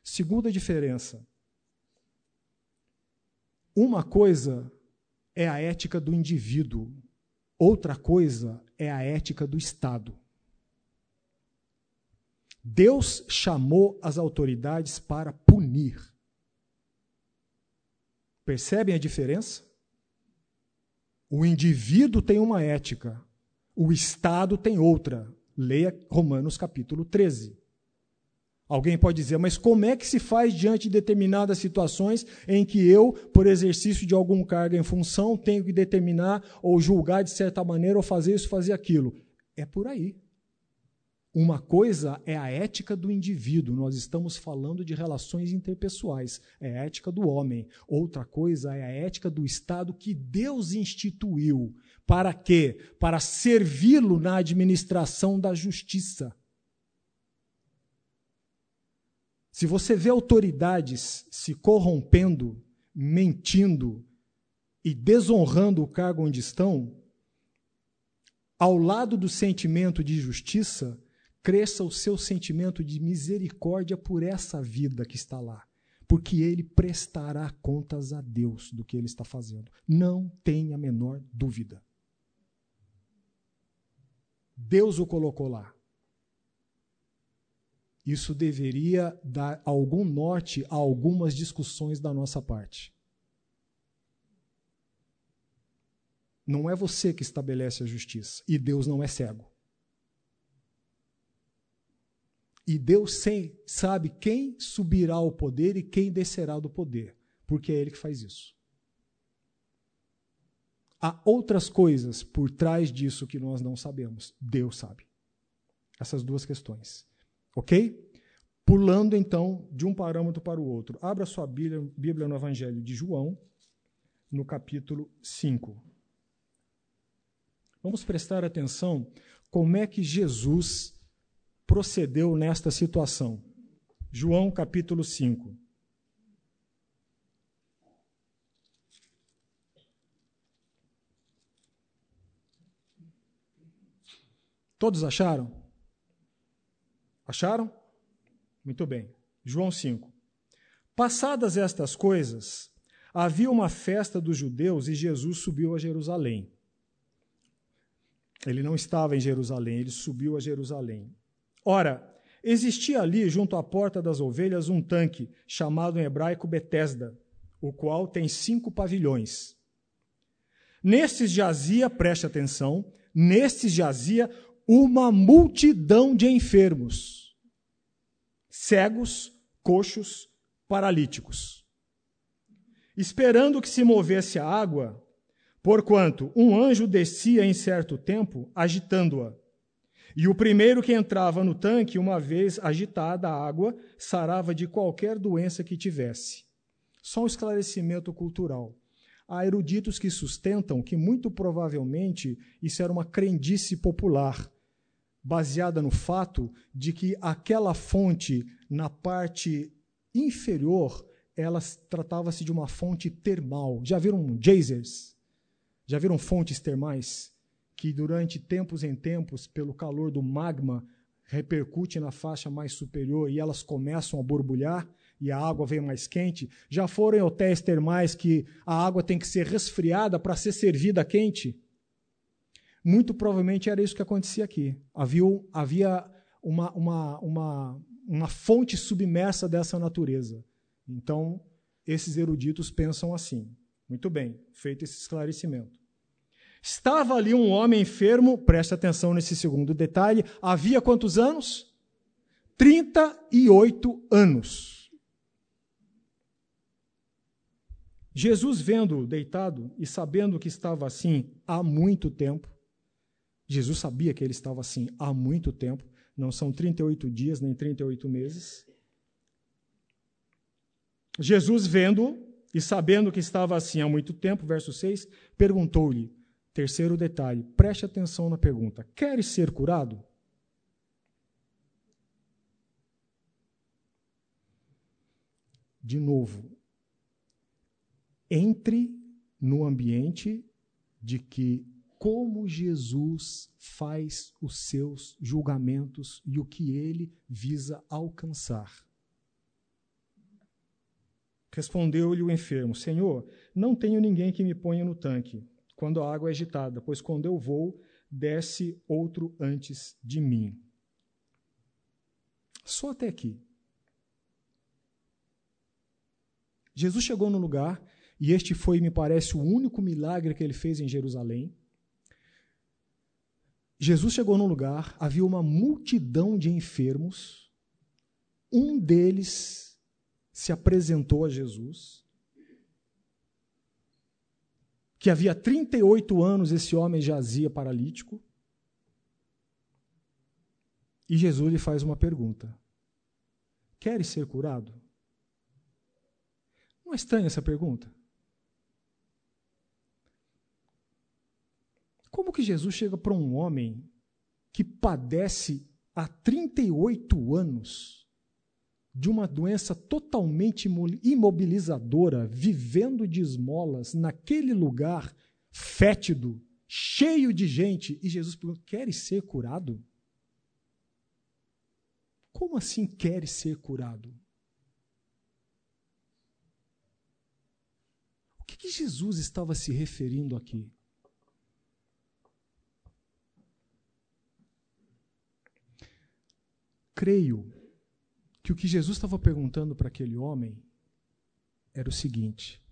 Segunda diferença. Uma coisa é a ética do indivíduo, outra coisa é a ética do Estado. Deus chamou as autoridades para punir. Percebem a diferença? O indivíduo tem uma ética, o Estado tem outra. Leia Romanos capítulo 13. Alguém pode dizer, mas como é que se faz diante de determinadas situações em que eu, por exercício de algum cargo em função, tenho que determinar ou julgar de certa maneira ou fazer isso, fazer aquilo? É por aí. Uma coisa é a ética do indivíduo, nós estamos falando de relações interpessoais, é a ética do homem. Outra coisa é a ética do Estado que Deus instituiu. Para quê? Para servi-lo na administração da justiça. Se você vê autoridades se corrompendo, mentindo e desonrando o cargo onde estão, ao lado do sentimento de justiça, cresça o seu sentimento de misericórdia por essa vida que está lá, porque ele prestará contas a Deus do que ele está fazendo. Não tenha a menor dúvida. Deus o colocou lá. Isso deveria dar algum norte a algumas discussões da nossa parte. Não é você que estabelece a justiça, e Deus não é cego. E Deus sabe quem subirá ao poder e quem descerá do poder, porque é Ele que faz isso. Há outras coisas por trás disso que nós não sabemos. Deus sabe. Essas duas questões. Ok? Pulando então de um parâmetro para o outro. Abra sua Bíblia, Bíblia no Evangelho de João, no capítulo 5. Vamos prestar atenção como é que Jesus procedeu nesta situação. João capítulo 5. Todos acharam? Acharam? Muito bem. João 5. Passadas estas coisas, havia uma festa dos judeus e Jesus subiu a Jerusalém. Ele não estava em Jerusalém, ele subiu a Jerusalém. Ora, existia ali, junto à porta das ovelhas, um tanque, chamado em hebraico Betesda, o qual tem cinco pavilhões. Nestes jazia, preste atenção, nestes jazia uma multidão de enfermos, cegos, coxos, paralíticos, esperando que se movesse a água, porquanto um anjo descia em certo tempo, agitando-a. E o primeiro que entrava no tanque, uma vez agitada a água, sarava de qualquer doença que tivesse. Só um esclarecimento cultural. Há eruditos que sustentam que, muito provavelmente, isso era uma crendice popular baseada no fato de que aquela fonte na parte inferior, ela tratava-se de uma fonte termal. Já viram geysers? Já viram fontes termais que durante tempos em tempos, pelo calor do magma, repercute na faixa mais superior e elas começam a borbulhar e a água vem mais quente? Já foram em hotéis termais que a água tem que ser resfriada para ser servida quente? Muito provavelmente era isso que acontecia aqui. Havia, havia uma, uma, uma, uma fonte submersa dessa natureza. Então, esses eruditos pensam assim. Muito bem, feito esse esclarecimento. Estava ali um homem enfermo, preste atenção nesse segundo detalhe, havia quantos anos? 38 anos. Jesus, vendo deitado e sabendo que estava assim há muito tempo, Jesus sabia que ele estava assim há muito tempo, não são 38 dias nem 38 meses. Jesus, vendo e sabendo que estava assim há muito tempo, verso 6, perguntou-lhe: terceiro detalhe, preste atenção na pergunta: queres ser curado? De novo, entre no ambiente de que como Jesus faz os seus julgamentos e o que ele visa alcançar. Respondeu-lhe o enfermo: Senhor, não tenho ninguém que me ponha no tanque quando a água é agitada, pois quando eu vou, desce outro antes de mim. Só até aqui. Jesus chegou no lugar, e este foi, me parece, o único milagre que ele fez em Jerusalém. Jesus chegou no lugar, havia uma multidão de enfermos, um deles se apresentou a Jesus, que havia 38 anos esse homem jazia paralítico, e Jesus lhe faz uma pergunta: Queres ser curado? Não é estranha essa pergunta? Como que Jesus chega para um homem que padece há 38 anos de uma doença totalmente imobilizadora, vivendo de esmolas naquele lugar fétido, cheio de gente, e Jesus pergunta: Queres ser curado? Como assim queres ser curado? O que, que Jesus estava se referindo aqui? Creio que o que Jesus estava perguntando para aquele homem era o seguinte: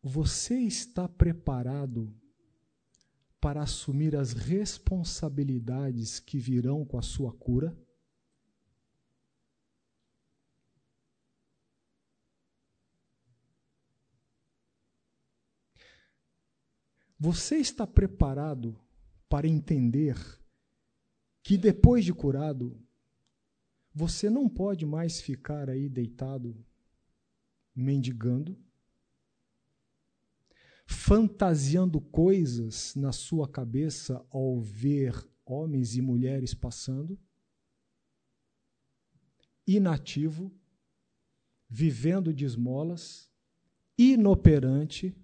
Você está preparado para assumir as responsabilidades que virão com a sua cura? Você está preparado para entender que depois de curado, você não pode mais ficar aí deitado, mendigando, fantasiando coisas na sua cabeça ao ver homens e mulheres passando, inativo, vivendo de esmolas, inoperante,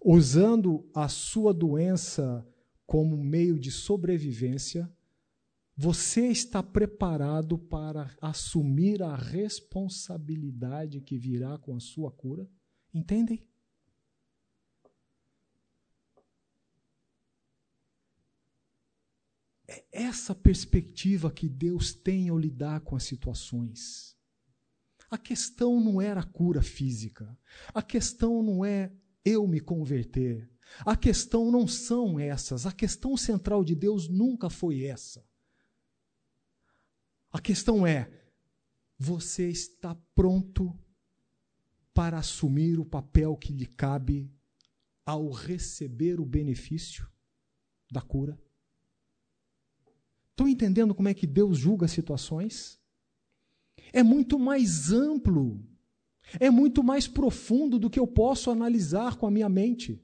usando a sua doença como meio de sobrevivência você está preparado para assumir a responsabilidade que virá com a sua cura? Entendem? É essa perspectiva que Deus tem ao lidar com as situações. A questão não era a cura física. A questão não é eu me converter. A questão não são essas. A questão central de Deus nunca foi essa. A questão é: você está pronto para assumir o papel que lhe cabe ao receber o benefício da cura? Estão entendendo como é que Deus julga situações? É muito mais amplo, é muito mais profundo do que eu posso analisar com a minha mente.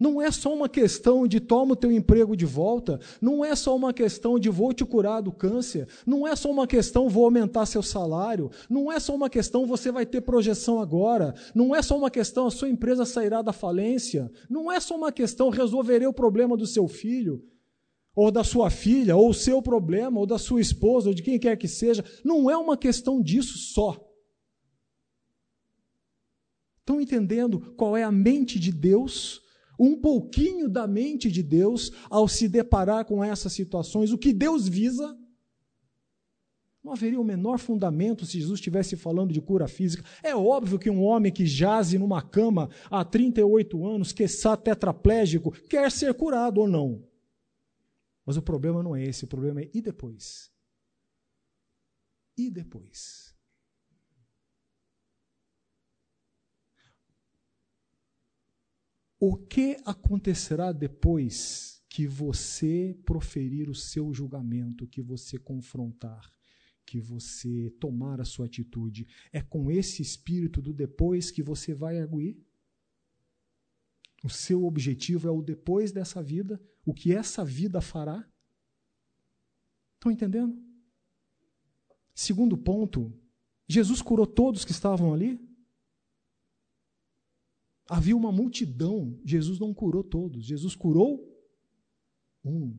Não é só uma questão de toma o teu emprego de volta, não é só uma questão de vou te curar do câncer, não é só uma questão vou aumentar seu salário, não é só uma questão você vai ter projeção agora, não é só uma questão a sua empresa sairá da falência, não é só uma questão resolverei o problema do seu filho, ou da sua filha, ou o seu problema, ou da sua esposa, ou de quem quer que seja, não é uma questão disso só. Estão entendendo qual é a mente de Deus? Um pouquinho da mente de Deus ao se deparar com essas situações, o que Deus visa. Não haveria o menor fundamento se Jesus estivesse falando de cura física. É óbvio que um homem que jaze numa cama há 38 anos, que está tetraplégico, quer ser curado ou não. Mas o problema não é esse, o problema é e depois? E depois? O que acontecerá depois que você proferir o seu julgamento, que você confrontar, que você tomar a sua atitude? É com esse espírito do depois que você vai arguir? O seu objetivo é o depois dessa vida, o que essa vida fará? Estão entendendo? Segundo ponto, Jesus curou todos que estavam ali? Havia uma multidão, Jesus não curou todos, Jesus curou um.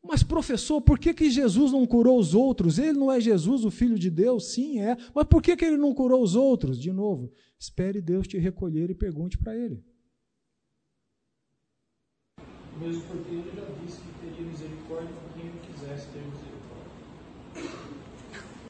Mas, professor, por que, que Jesus não curou os outros? Ele não é Jesus, o Filho de Deus? Sim, é. Mas por que, que ele não curou os outros? De novo, espere Deus te recolher e pergunte para ele. Mesmo porque ele já disse que teria misericórdia de quem ele quisesse ter misericórdia.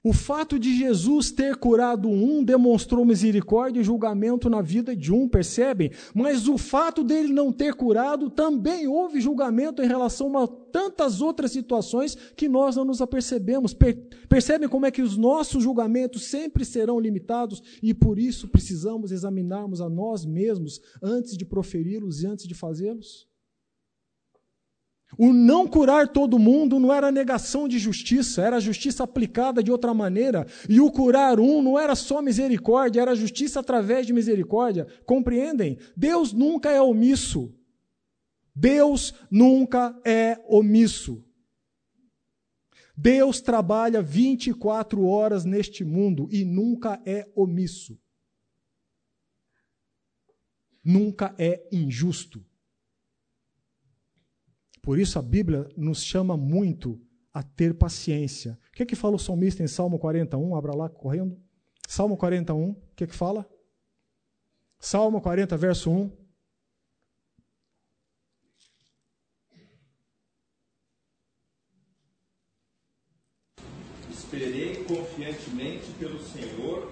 O fato de Jesus ter curado um demonstrou misericórdia e julgamento na vida de um, percebem? Mas o fato dele não ter curado também houve julgamento em relação a tantas outras situações que nós não nos apercebemos. percebem como é que os nossos julgamentos sempre serão limitados e por isso precisamos examinarmos a nós mesmos antes de proferi-los e antes de fazê-los? O não curar todo mundo não era negação de justiça, era justiça aplicada de outra maneira. E o curar um não era só misericórdia, era justiça através de misericórdia. Compreendem? Deus nunca é omisso. Deus nunca é omisso. Deus trabalha 24 horas neste mundo e nunca é omisso. Nunca é injusto. Por isso a Bíblia nos chama muito a ter paciência. O que é que fala o salmista em Salmo 41? Abra lá correndo. Salmo 41, o que é que fala? Salmo 40, verso 1. Esperei confiantemente pelo Senhor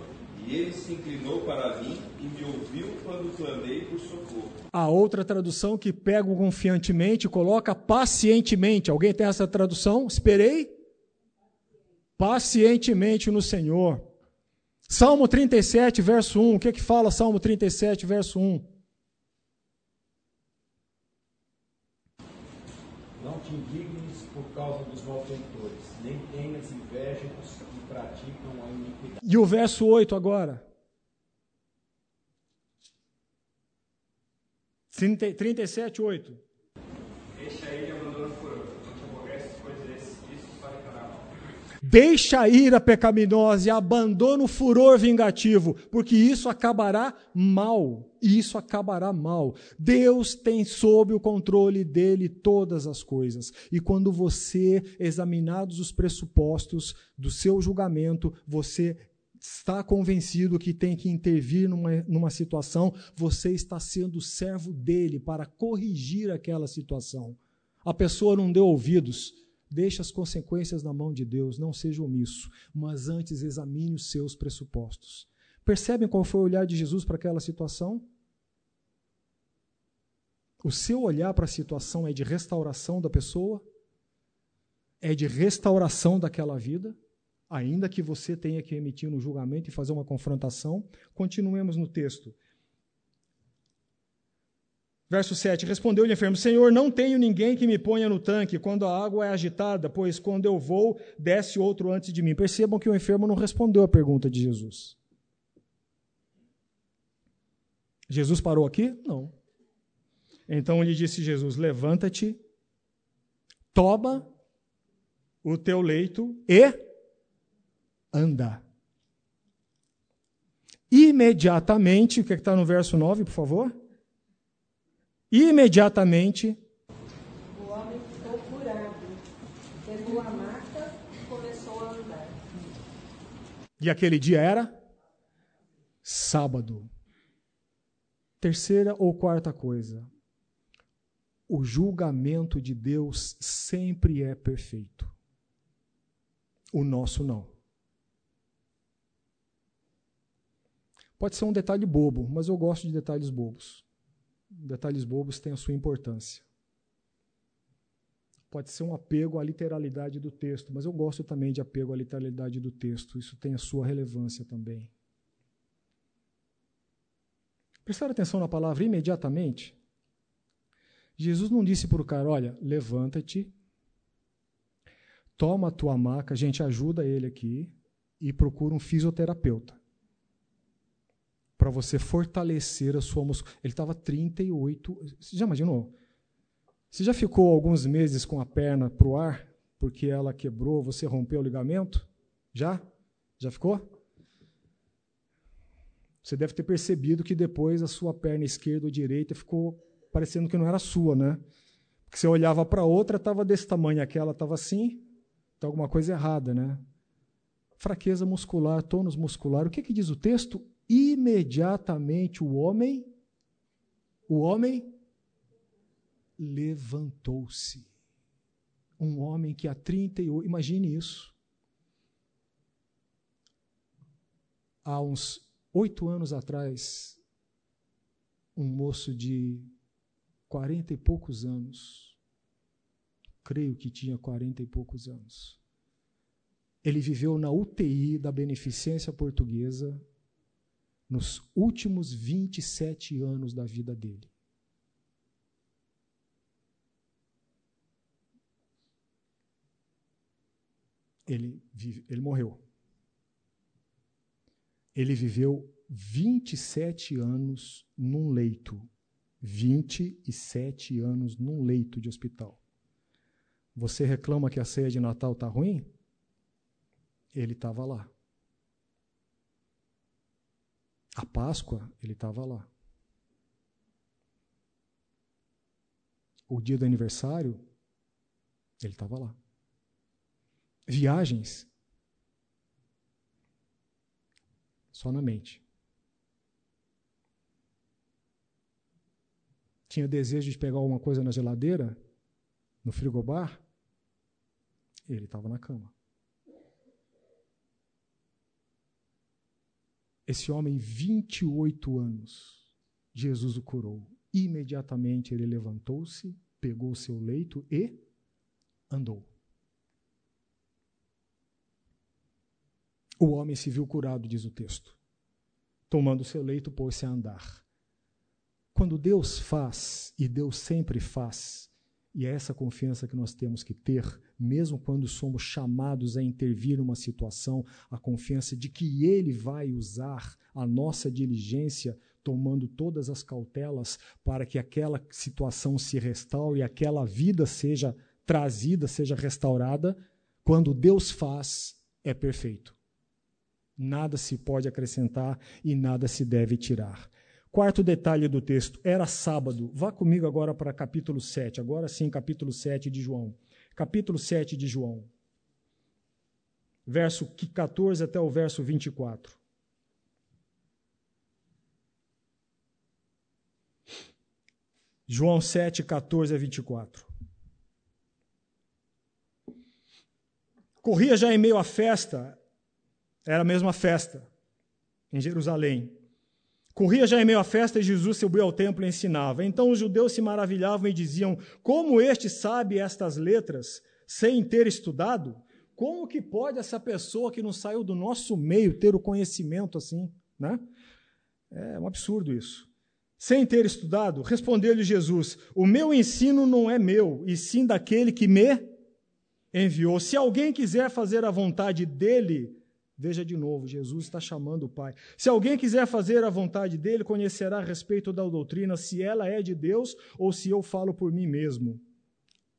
e ele se inclinou para mim e me ouviu quando clamei por socorro. A outra tradução que pega confiantemente coloca pacientemente. Alguém tem essa tradução? Esperei pacientemente no Senhor. Salmo 37, verso 1. O que é que fala Salmo 37, verso 1? Não te indignes por causa dos malfeitores, nem tenhas inveja dos que praticam a iniquidade. E o verso 8 agora. 37, 8. Deixa fará mal. Deixa a ira pecaminosa e abandona o furor vingativo, porque isso acabará mal. Isso acabará mal. Deus tem sob o controle dele todas as coisas. E quando você, examinados os pressupostos do seu julgamento, você está convencido que tem que intervir numa, numa situação, você está sendo servo dele para corrigir aquela situação. A pessoa não deu ouvidos. Deixe as consequências na mão de Deus, não seja omisso, mas antes examine os seus pressupostos. Percebem qual foi o olhar de Jesus para aquela situação? O seu olhar para a situação é de restauração da pessoa? É de restauração daquela vida? Ainda que você tenha que emitir um julgamento e fazer uma confrontação. Continuemos no texto. Verso 7: Respondeu-lhe o enfermo: Senhor, não tenho ninguém que me ponha no tanque quando a água é agitada, pois quando eu vou, desce outro antes de mim. Percebam que o enfermo não respondeu à pergunta de Jesus. Jesus parou aqui? Não. Então lhe disse Jesus: Levanta-te, toma o teu leito e anda. Imediatamente, o que é está no verso 9, por favor? Imediatamente. O homem ficou curado, pegou a maca e começou a andar. E aquele dia era sábado. Terceira ou quarta coisa. O julgamento de Deus sempre é perfeito. O nosso não. Pode ser um detalhe bobo, mas eu gosto de detalhes bobos. Detalhes bobos têm a sua importância. Pode ser um apego à literalidade do texto, mas eu gosto também de apego à literalidade do texto. Isso tem a sua relevância também. Prestar atenção na palavra imediatamente. Jesus não disse para o cara: olha, levanta-te, toma a tua maca, a gente ajuda ele aqui e procura um fisioterapeuta para você fortalecer a sua musculatura. Ele estava 38. Você já imaginou? Você já ficou alguns meses com a perna para o ar porque ela quebrou, você rompeu o ligamento? Já? Já ficou? Você deve ter percebido que depois a sua perna esquerda ou direita ficou parecendo que não era sua, né? Porque você olhava para outra, estava desse tamanho, aquela estava assim, tem alguma coisa errada, né? Fraqueza muscular, tônus muscular. O que, que diz o texto? Imediatamente o homem, o homem levantou-se. Um homem que há 38, imagine isso. Há uns oito anos atrás, um moço de quarenta e poucos anos, creio que tinha quarenta e poucos anos, ele viveu na UTI da Beneficência Portuguesa nos últimos 27 anos da vida dele. Ele, vive, ele morreu. Ele viveu 27 anos num leito. 27 anos num leito de hospital. Você reclama que a ceia de Natal está ruim? Ele estava lá. A Páscoa, ele estava lá. O dia do aniversário, ele estava lá. Viagens, só na mente. Tinha desejo de pegar alguma coisa na geladeira, no frigobar, ele estava na cama. Esse homem, 28 anos, Jesus o curou. Imediatamente ele levantou-se, pegou o seu leito e andou. O homem se viu curado, diz o texto. Tomando seu leito, pôs-se a andar. Quando Deus faz, e Deus sempre faz, e é essa confiança que nós temos que ter, mesmo quando somos chamados a intervir numa situação, a confiança de que Ele vai usar a nossa diligência, tomando todas as cautelas para que aquela situação se restaure, aquela vida seja trazida, seja restaurada. Quando Deus faz, é perfeito. Nada se pode acrescentar e nada se deve tirar. Quarto detalhe do texto, era sábado. Vá comigo agora para capítulo 7, agora sim, capítulo 7 de João capítulo 7 de João, verso 14 até o verso 24. João 7, 14 a 24. Corria já em meio à festa, era a mesma festa, em Jerusalém. Corria já em meio à festa e Jesus subiu ao templo e ensinava. Então os judeus se maravilhavam e diziam: Como este sabe estas letras sem ter estudado? Como que pode essa pessoa que não saiu do nosso meio ter o conhecimento assim? Né? É um absurdo isso. Sem ter estudado, respondeu-lhe Jesus: O meu ensino não é meu, e sim daquele que me enviou. Se alguém quiser fazer a vontade dele, Veja de novo, Jesus está chamando o Pai. Se alguém quiser fazer a vontade dele, conhecerá a respeito da doutrina, se ela é de Deus ou se eu falo por mim mesmo.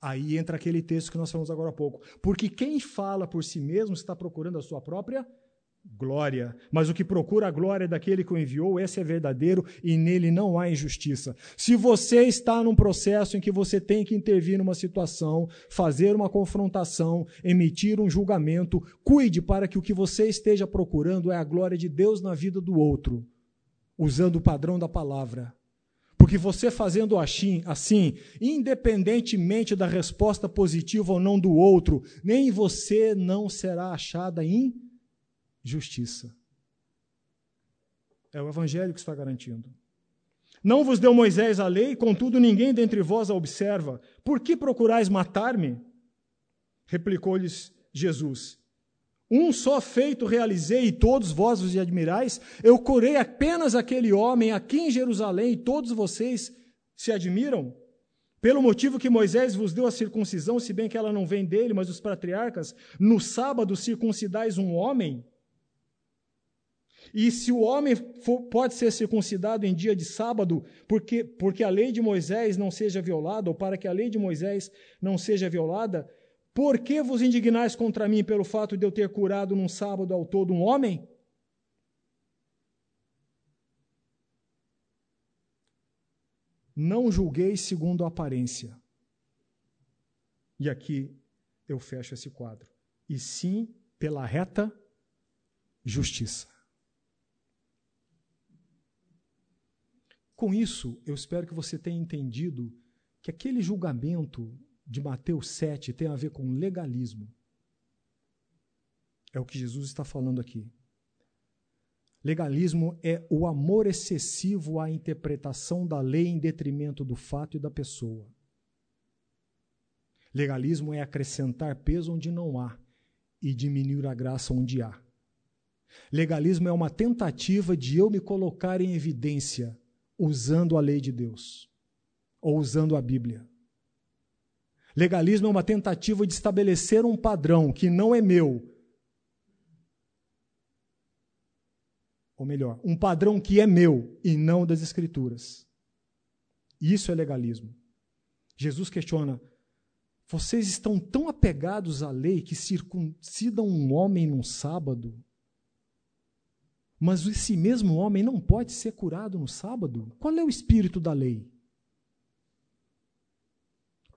Aí entra aquele texto que nós falamos agora há pouco. Porque quem fala por si mesmo está procurando a sua própria glória. Mas o que procura a glória daquele que o enviou, esse é verdadeiro e nele não há injustiça. Se você está num processo em que você tem que intervir numa situação, fazer uma confrontação, emitir um julgamento, cuide para que o que você esteja procurando é a glória de Deus na vida do outro, usando o padrão da palavra. Porque você fazendo assim, assim, independentemente da resposta positiva ou não do outro, nem você não será achada injusta justiça. É o Evangelho que está garantindo. Não vos deu Moisés a lei, contudo ninguém dentre vós a observa. Por que procurais matar-me? Replicou-lhes Jesus. Um só feito realizei e todos vós vos admirais. Eu curei apenas aquele homem aqui em Jerusalém e todos vocês se admiram. Pelo motivo que Moisés vos deu a circuncisão, se bem que ela não vem dele, mas dos patriarcas, no sábado circuncidais um homem. E se o homem for, pode ser circuncidado em dia de sábado, porque, porque a lei de Moisés não seja violada, ou para que a lei de Moisés não seja violada, por que vos indignais contra mim pelo fato de eu ter curado num sábado ao todo um homem? Não julgueis segundo a aparência, E aqui eu fecho esse quadro. E sim pela reta justiça. Com isso, eu espero que você tenha entendido que aquele julgamento de Mateus 7 tem a ver com legalismo. É o que Jesus está falando aqui. Legalismo é o amor excessivo à interpretação da lei em detrimento do fato e da pessoa. Legalismo é acrescentar peso onde não há e diminuir a graça onde há. Legalismo é uma tentativa de eu me colocar em evidência usando a lei de Deus ou usando a Bíblia. Legalismo é uma tentativa de estabelecer um padrão que não é meu. Ou melhor, um padrão que é meu e não das Escrituras. Isso é legalismo. Jesus questiona: vocês estão tão apegados à lei que circuncidam um homem num sábado mas esse mesmo homem não pode ser curado no sábado? Qual é o espírito da lei?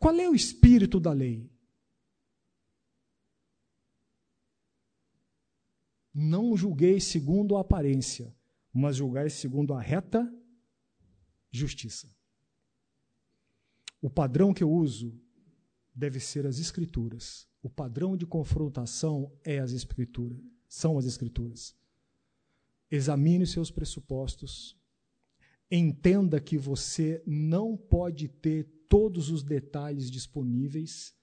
Qual é o espírito da lei? Não julgueis segundo a aparência, mas julgueis segundo a reta justiça. O padrão que eu uso deve ser as escrituras. O padrão de confrontação é as escrituras, são as escrituras. Examine os seus pressupostos. Entenda que você não pode ter todos os detalhes disponíveis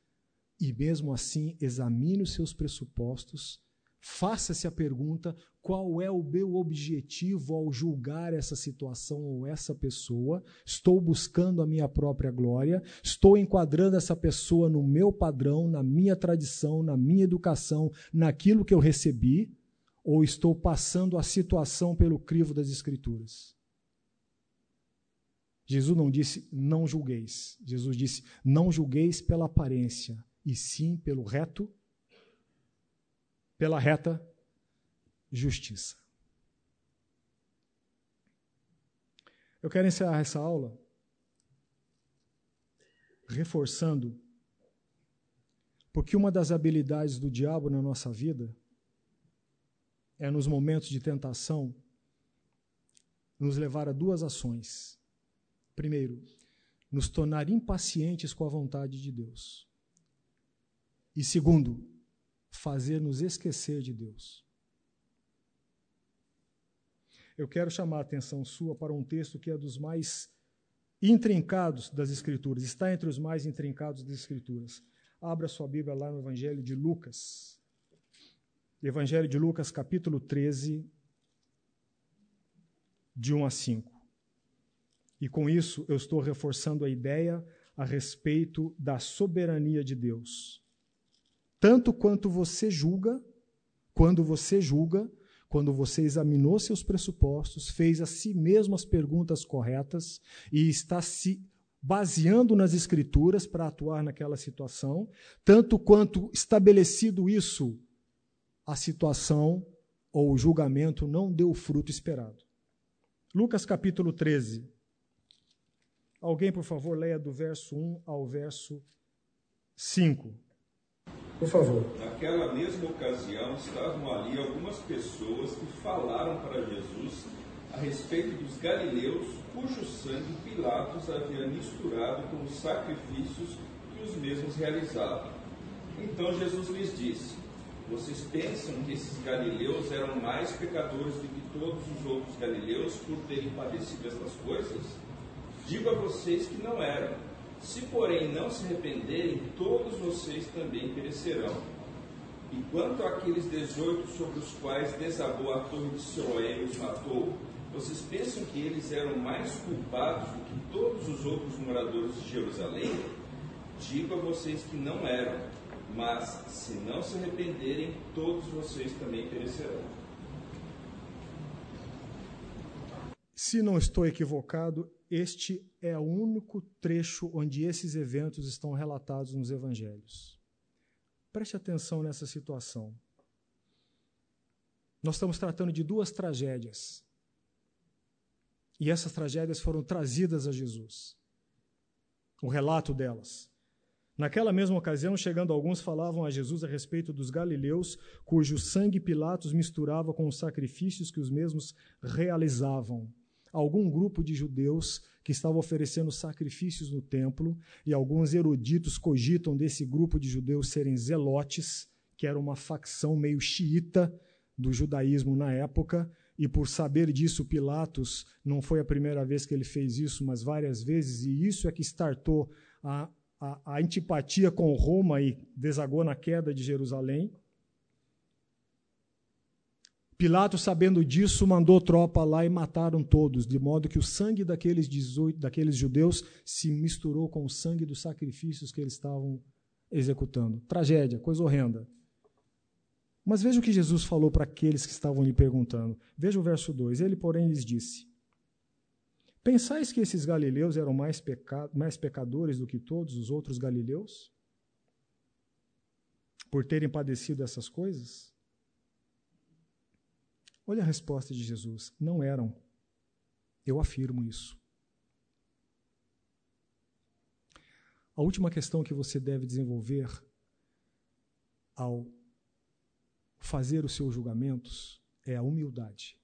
e, mesmo assim, examine os seus pressupostos. Faça-se a pergunta: qual é o meu objetivo ao julgar essa situação ou essa pessoa? Estou buscando a minha própria glória? Estou enquadrando essa pessoa no meu padrão, na minha tradição, na minha educação, naquilo que eu recebi? Ou estou passando a situação pelo crivo das Escrituras? Jesus não disse não julgueis. Jesus disse não julgueis pela aparência, e sim pelo reto, pela reta justiça. Eu quero encerrar essa aula reforçando, porque uma das habilidades do diabo na nossa vida é nos momentos de tentação nos levar a duas ações. Primeiro, nos tornar impacientes com a vontade de Deus. E segundo, fazer-nos esquecer de Deus. Eu quero chamar a atenção sua para um texto que é dos mais intrincados das Escrituras, está entre os mais intrincados das Escrituras. Abra sua Bíblia lá no Evangelho de Lucas. Evangelho de Lucas, capítulo 13, de 1 a 5. E com isso eu estou reforçando a ideia a respeito da soberania de Deus. Tanto quanto você julga, quando você julga, quando você examinou seus pressupostos, fez a si mesmo as perguntas corretas e está se baseando nas escrituras para atuar naquela situação, tanto quanto estabelecido isso a situação ou o julgamento não deu o fruto esperado. Lucas capítulo 13. Alguém, por favor, leia do verso 1 ao verso 5. Por favor. Naquela mesma ocasião, estavam ali algumas pessoas que falaram para Jesus a respeito dos galileus, cujo sangue Pilatos havia misturado com os sacrifícios que os mesmos realizavam. Então Jesus lhes disse: vocês pensam que esses galileus eram mais pecadores do que todos os outros galileus por terem padecido estas coisas? Digo a vocês que não eram. Se, porém, não se arrependerem, todos vocês também perecerão. E quanto àqueles dezoito sobre os quais desabou a torre de Siloé e os matou, vocês pensam que eles eram mais culpados do que todos os outros moradores de Jerusalém? Digo a vocês que não eram mas se não se arrependerem, todos vocês também perecerão. Se não estou equivocado, este é o único trecho onde esses eventos estão relatados nos evangelhos. Preste atenção nessa situação. Nós estamos tratando de duas tragédias. E essas tragédias foram trazidas a Jesus. O relato delas. Naquela mesma ocasião, chegando alguns, falavam a Jesus a respeito dos galileus, cujo sangue Pilatos misturava com os sacrifícios que os mesmos realizavam. Algum grupo de judeus que estava oferecendo sacrifícios no templo, e alguns eruditos cogitam desse grupo de judeus serem zelotes, que era uma facção meio xiita do judaísmo na época, e por saber disso, Pilatos não foi a primeira vez que ele fez isso, mas várias vezes, e isso é que startou a a, a antipatia com Roma e desagou na queda de Jerusalém. Pilatos, sabendo disso, mandou tropa lá e mataram todos, de modo que o sangue daqueles, 18, daqueles judeus se misturou com o sangue dos sacrifícios que eles estavam executando. Tragédia, coisa horrenda. Mas veja o que Jesus falou para aqueles que estavam lhe perguntando. Veja o verso 2. Ele, porém, lhes disse: Pensais que esses galileus eram mais, peca mais pecadores do que todos os outros galileus? Por terem padecido essas coisas? Olha a resposta de Jesus: não eram. Eu afirmo isso. A última questão que você deve desenvolver ao fazer os seus julgamentos é a humildade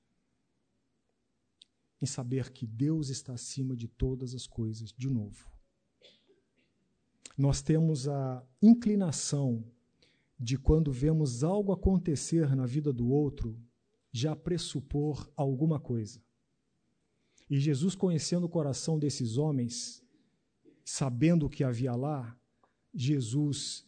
em saber que Deus está acima de todas as coisas, de novo. Nós temos a inclinação de, quando vemos algo acontecer na vida do outro, já pressupor alguma coisa. E Jesus, conhecendo o coração desses homens, sabendo o que havia lá, Jesus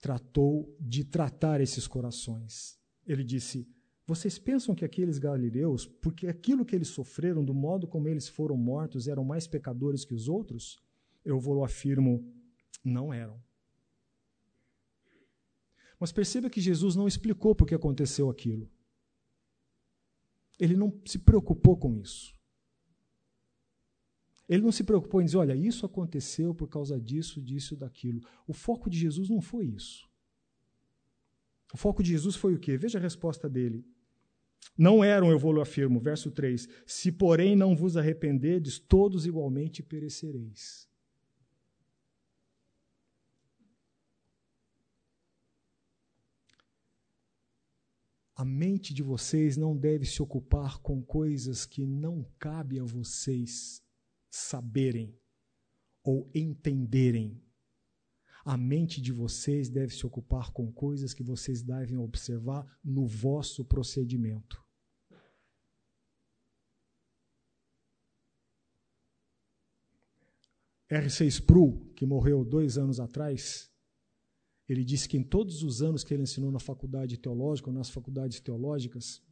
tratou de tratar esses corações. Ele disse: vocês pensam que aqueles galileus, porque aquilo que eles sofreram, do modo como eles foram mortos, eram mais pecadores que os outros? Eu vou afirmo, não eram. Mas perceba que Jesus não explicou por que aconteceu aquilo. Ele não se preocupou com isso. Ele não se preocupou em dizer, olha, isso aconteceu por causa disso, disso, daquilo. O foco de Jesus não foi isso. O foco de Jesus foi o quê? Veja a resposta dele. Não eram, eu vou afirmo, verso 3: Se, porém, não vos arrependedes, todos igualmente perecereis. A mente de vocês não deve se ocupar com coisas que não cabe a vocês saberem ou entenderem. A mente de vocês deve se ocupar com coisas que vocês devem observar no vosso procedimento. R6 Pru, que morreu dois anos atrás, ele disse que em todos os anos que ele ensinou na faculdade teológica, ou nas faculdades teológicas,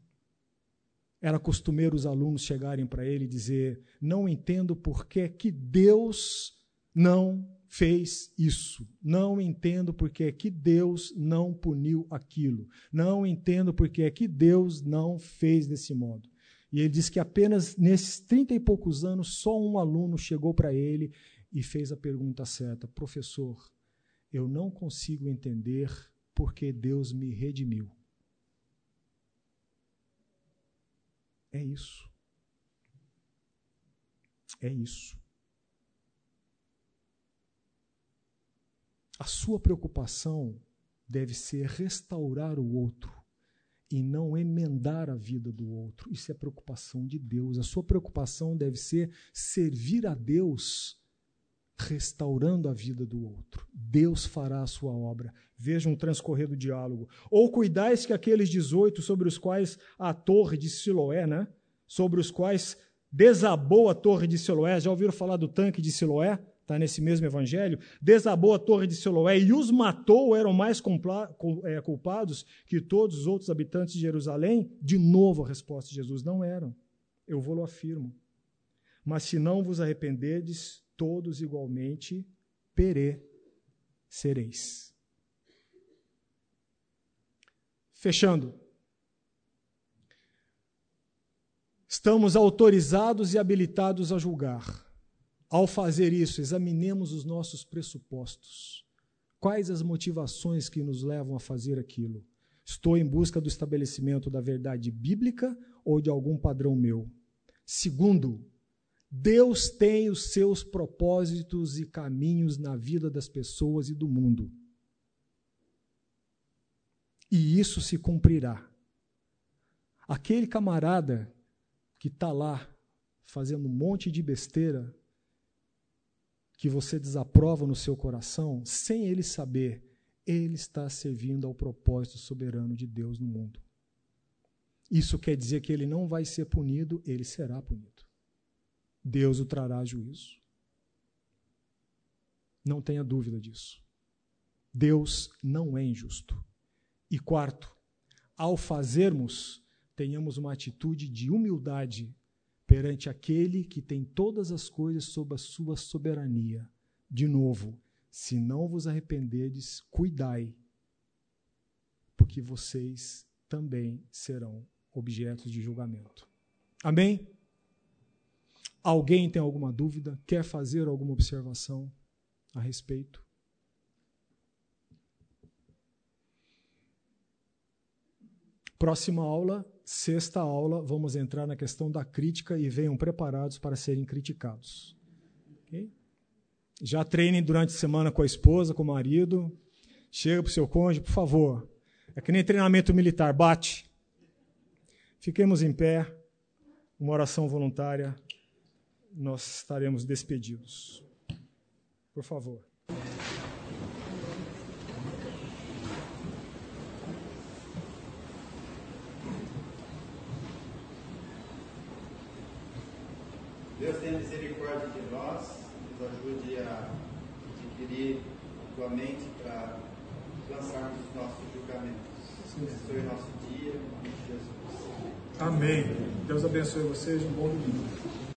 era costumeiro os alunos chegarem para ele e dizer: Não entendo por que Deus não fez isso. Não entendo porque é que Deus não puniu aquilo. Não entendo porque é que Deus não fez desse modo. E ele diz que apenas nesses trinta e poucos anos, só um aluno chegou para ele e fez a pergunta certa: Professor, eu não consigo entender porque Deus me redimiu. É isso. É isso. A sua preocupação deve ser restaurar o outro e não emendar a vida do outro. Isso é preocupação de Deus. A sua preocupação deve ser servir a Deus restaurando a vida do outro. Deus fará a sua obra. Vejam o transcorrer do diálogo. Ou cuidais que aqueles 18 sobre os quais a torre de Siloé, né? Sobre os quais desabou a torre de Siloé. Já ouviram falar do tanque de Siloé? Está nesse mesmo evangelho, desabou a torre de Siloé e os matou, eram mais é, culpados que todos os outros habitantes de Jerusalém? De novo a resposta de Jesus, não eram. Eu vou-lo afirmo. Mas se não vos arrependedes, todos igualmente perecereis. Fechando. Estamos autorizados e habilitados a julgar ao fazer isso, examinemos os nossos pressupostos. Quais as motivações que nos levam a fazer aquilo? Estou em busca do estabelecimento da verdade bíblica ou de algum padrão meu? Segundo, Deus tem os seus propósitos e caminhos na vida das pessoas e do mundo. E isso se cumprirá. Aquele camarada que está lá fazendo um monte de besteira que você desaprova no seu coração, sem ele saber, ele está servindo ao propósito soberano de Deus no mundo. Isso quer dizer que ele não vai ser punido, ele será punido. Deus o trará a juízo. Não tenha dúvida disso. Deus não é injusto. E quarto, ao fazermos, tenhamos uma atitude de humildade perante aquele que tem todas as coisas sob a sua soberania. De novo, se não vos arrependerdes, cuidai, porque vocês também serão objetos de julgamento. Amém? Alguém tem alguma dúvida? Quer fazer alguma observação a respeito? Próxima aula, sexta aula, vamos entrar na questão da crítica e venham preparados para serem criticados. Okay? Já treinem durante a semana com a esposa, com o marido. Chega para o seu cônjuge, por favor. É que nem treinamento militar, bate. Fiquemos em pé, uma oração voluntária, nós estaremos despedidos. Por favor. Deus tenha misericórdia de nós, nos ajude a adquirir tua mente para lançarmos os nossos julgamentos. Abençoe nosso dia, em nome de Jesus. Amém. Deus abençoe vocês. Um bom domingo.